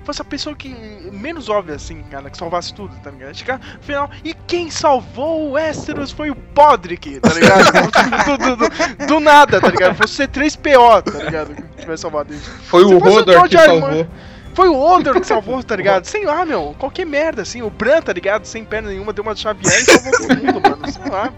fosse a pessoa que. menos óbvia, assim, cara, que salvasse tudo, tá ligado? Chegar no final, e quem salvou o Westeros foi o Podrick, tá ligado? (laughs) do, do- do- do nada, tá ligado? Fosse ser 3PO, tá ligado? Que tivesse salvado ele. Foi Se o fosse Hodor George que. R. salvou. Foi o Odor que salvou, tá ligado? Sei lá, meu, qualquer merda, assim. O Bran, tá ligado? Sem perna nenhuma, deu uma Xavier e salvou todo mundo, mano. Sei lá.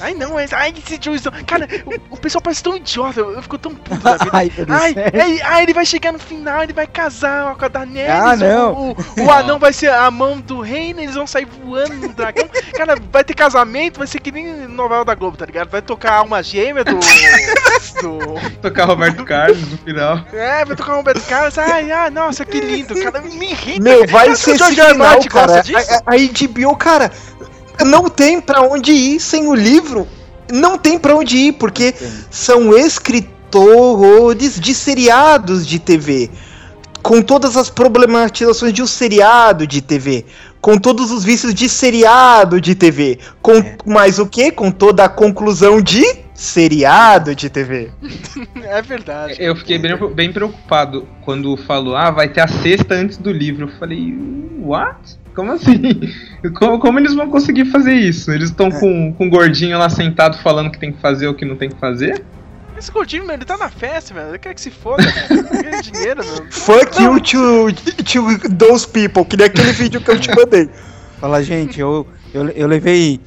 Ai não, mas. Ai, esse Jon Snow. Cara, o, o pessoal parece tão idiota, eu, eu fico tão puto da (laughs) vida. Ai, Ai, ai, ai, ele vai chegar no final, ele vai casar com a Daenerys. Ah, não. O, o, o anão vai ser a mão do reino, eles vão sair voando no dragão. Cara, vai ter casamento, vai ser que nem novela da Globo, tá ligado? Vai tocar a alma gêmea do. do. Tocar Roberto Carlos no final. É, vai tocar o Roberto Carlos. Ai, ai, nossa, que lindo, cara. Me irrita. Meu, vai Cara, ser final, Martin cara. gosta disso? A, a HBO, cara, não tem pra onde ir sem o livro. Não tem pra onde ir, porque são escritores de seriados de TV. com todas as problematizações de um seriado de TV, com todos os vícios de seriado de TV, com mais o que? Com toda a conclusão de seriado de TV. (laughs) é verdade. Eu fiquei bem, bem preocupado quando falou, ah, vai ter a sexta antes do livro. Eu falei, what? Como assim? Como, como eles vão conseguir fazer isso? Eles estão com, com o gordinho lá sentado falando que tem que fazer o que não tem que fazer? Esse gordinho, mano, ele tá na festa, velho. Ele quer que se foda, ganha dinheiro, mano. (laughs) Fuck you to, to those people, que nem aquele vídeo que eu te mandei. Fala, gente, eu, eu, eu levei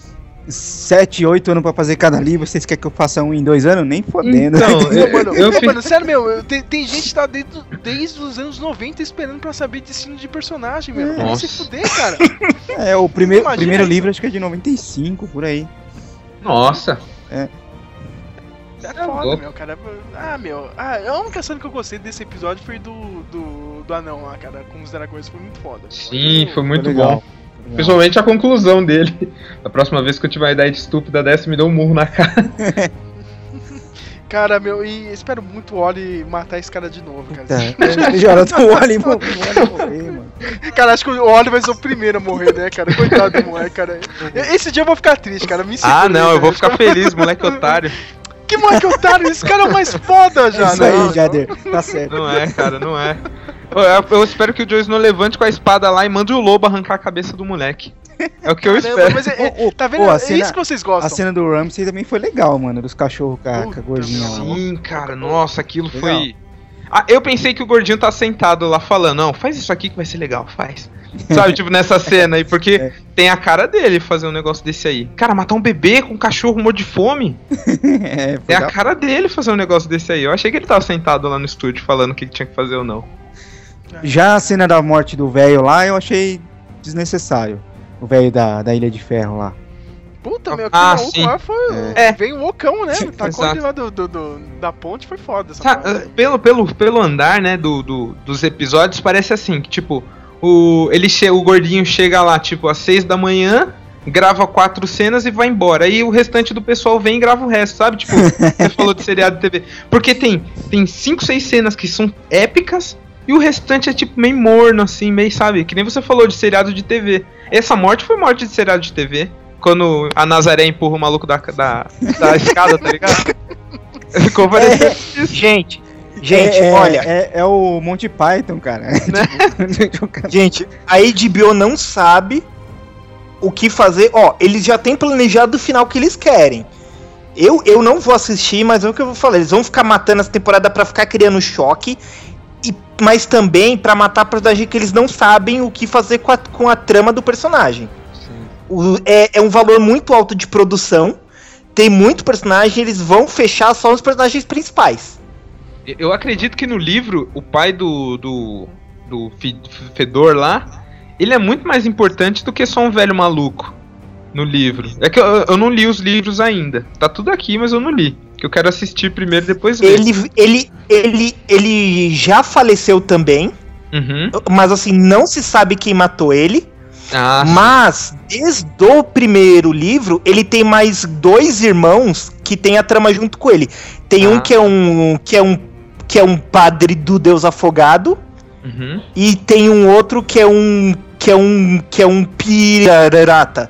7, 8 anos pra fazer cada livro, vocês querem que eu faça um em dois anos? Nem fodendo. Então, Não, eu, mano, eu não, mano, sério, meu, eu- tem, tem gente que tá desde, desde os anos 90 esperando pra saber destino de personagem, meu. Vai se fuder, cara. (laughs) É, o primeiro, Imagina primeiro isso. livro acho que é de 95, por aí. Nossa. É. É Tá foda, meu, cara. Ah, meu. Ah, a única cena que eu gostei desse episódio foi do, do, do anão lá, cara, com os dragões. Foi muito foda. Sim, foi muito legal. bom. Principalmente a conclusão dele. (laughs) Da próxima vez que eu tiver uma ideia de estúpida dessa, me deu um murro na cara. (laughs) Cara, meu, e espero muito o Oli matar esse cara de novo, cara. Tá. Já era do Wally mo- Wally morrer, mano. Cara, acho que o Oli vai ser o primeiro a morrer, né, cara? Coitado do moleque, cara. Esse dia eu vou ficar triste, cara. Me segura Ah, não, eu cara. vou ficar feliz, moleque otário. (laughs) Que moleque otário? Esse cara é o mais foda já, Isso né? aí, Jader. Tá certo. Não é, cara, não é. Eu, eu- espero que o Joe Snow levante com a espada lá e mande o lobo arrancar a cabeça do moleque. É o que eu Caramba, espero. mas é, é- tá vendo? ô, a é cena- isso que vocês A gostam. cena do Ramsey também foi legal, mano, dos cachorros com a, com a gordinha lá. Sim, cara, nossa, aquilo Legal. foi. Ah, eu pensei que o gordinho tá sentado lá falando, não, faz isso aqui que vai ser legal, faz. (laughs) Sabe, tipo, nessa cena aí, porque É. tem a cara dele fazer um negócio desse aí. Cara, matar um bebê com um cachorro morto de fome. (laughs) é, É a cara dele fazer um negócio desse aí. Eu achei que ele tava sentado lá no estúdio falando o que ele tinha que fazer ou não. Já a cena da morte do velho lá, eu achei desnecessário. O velho da, da Ilha de Ferro lá. Puta, meu, que Ah, maluco sim. lá foi. É. Veio o ocão, né? Tá Exato. ele lá do, do- do- da ponte, foi foda. Essa Tá, uh, pelo, pelo, pelo andar, né, do, do- dos episódios, parece assim, que tipo, o, ele che o gordinho chega lá, tipo, às seis da manhã, grava quatro cenas e vai embora. Aí o restante do pessoal vem e grava o resto, sabe? Tipo, (laughs) você falou de seriado de TV. Porque tem, tem cinco, seis cenas que são épicas e o restante é tipo meio morno, assim, meio, sabe? Que nem você falou de seriado de TV. Essa morte foi morte de seriado de TV. Quando a Nazaré empurra o maluco da, da, da (laughs) escada, tá ligado? (laughs) Ficou parecendo isso. Gente, gente, É- é- olha. É, é o Monty Python, cara. (laughs) Tipo, Gente, a HBO não sabe o que fazer. Ó, eles já têm planejado o final que eles querem. Eu, eu não vou assistir, mas é o que eu vou falar. Eles vão ficar matando essa temporada pra ficar criando choque. E, mas também pra matar personagem que eles não sabem o que fazer com a, com a trama do personagem. O- é, é um valor muito alto de produção. Tem muito personagem, eles vão fechar só os personagens principais. Eu acredito que no livro, o pai do, do, do Fe- Fedor lá, ele é muito mais importante do que só um velho maluco no livro. É que eu, eu não li os livros ainda. Tá tudo aqui, mas eu não li. Que eu quero assistir primeiro e depois ver. Ele, ele, ele, ele já faleceu também. Uhum. Mas assim, não se sabe quem matou ele. Ah, mas, desde o primeiro livro, ele tem mais dois irmãos que tem a trama junto com ele. Tem um Ah. que é um. que é um. que é um padre do Deus afogado. Uhum. E tem um outro que é um. que é um. que é um pirarata.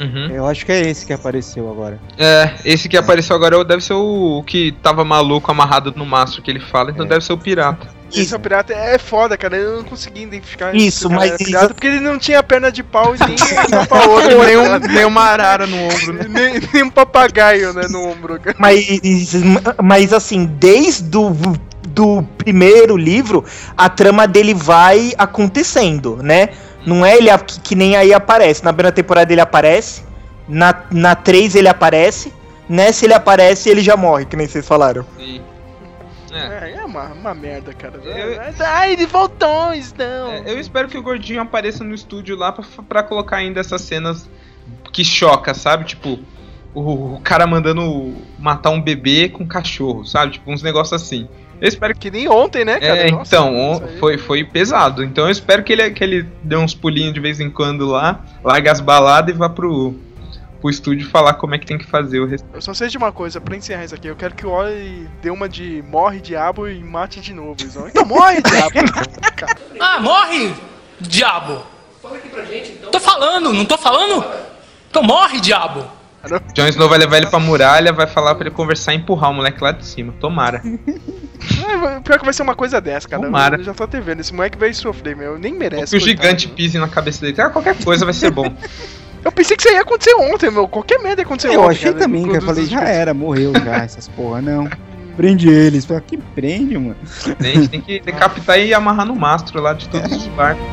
Uhum. Eu acho que é esse que apareceu agora. É, esse que apareceu agora deve ser o, o que tava maluco amarrado no mastro que ele fala, então deve ser o pirata. Esse é o pirata é foda, cara. Eu não consegui identificar. Isso, mas isso- pirata, porque ele não tinha perna de pau e nem (laughs) uma pra outra. nem, um, nem uma arara no ombro, né? nem, nem um papagaio, né, no ombro. cara. Mas, mas assim, desde o do primeiro livro, a trama dele vai acontecendo, né? Não é ele a- que, que nem aí aparece. Na primeira temporada ele aparece, na, na 3 ele aparece, nessa ele aparece e ele já morre, que nem vocês falaram. Sim. É. É, é uma, uma merda, cara. Eu- Ai, ele voltou, não. É, eu espero que o gordinho apareça no estúdio lá pra, pra colocar ainda essas cenas que choca, sabe? Tipo, o, o cara mandando matar um bebê com um cachorro, sabe? Tipo, uns negócios assim. Eu espero que. Nem ontem, né, cara? É, Nossa, então, foi, foi pesado. Então eu espero que ele, que ele dê uns pulinhos de vez em quando lá, largue as baladas e vá pro, pro estúdio falar como é que tem que fazer o resto. Eu só sei de uma coisa, pra encerrar isso aqui, eu quero que o Oli dê uma de morre diabo e mate de novo. Vão, Então (laughs) morre, diabo! Ah, morre, diabo! Fala aqui pra gente, então. Tô falando, não tô falando? Então morre, diabo! Jon Snow vai levar ele pra muralha, vai falar pra ele conversar e empurrar o moleque lá de cima. Tomara. (laughs) É, pior que vai ser uma coisa dessa, cara. Tomara. Eu já tô até vendo. Esse moleque vai sofrer, meu. Nem merece. que o gigante pise na cabeça dele. Ah, qualquer coisa vai ser bom. (laughs) Eu pensei que isso ia acontecer ontem, meu. Qualquer merda ia acontecer ontem. Eu achei cara, também, cara. Eu falei, já era, morreu já, essas (laughs) porra, não. Prende eles. Falei, que prende, mano. A gente tem que decapitar e amarrar no mastro lá de todos os barcos.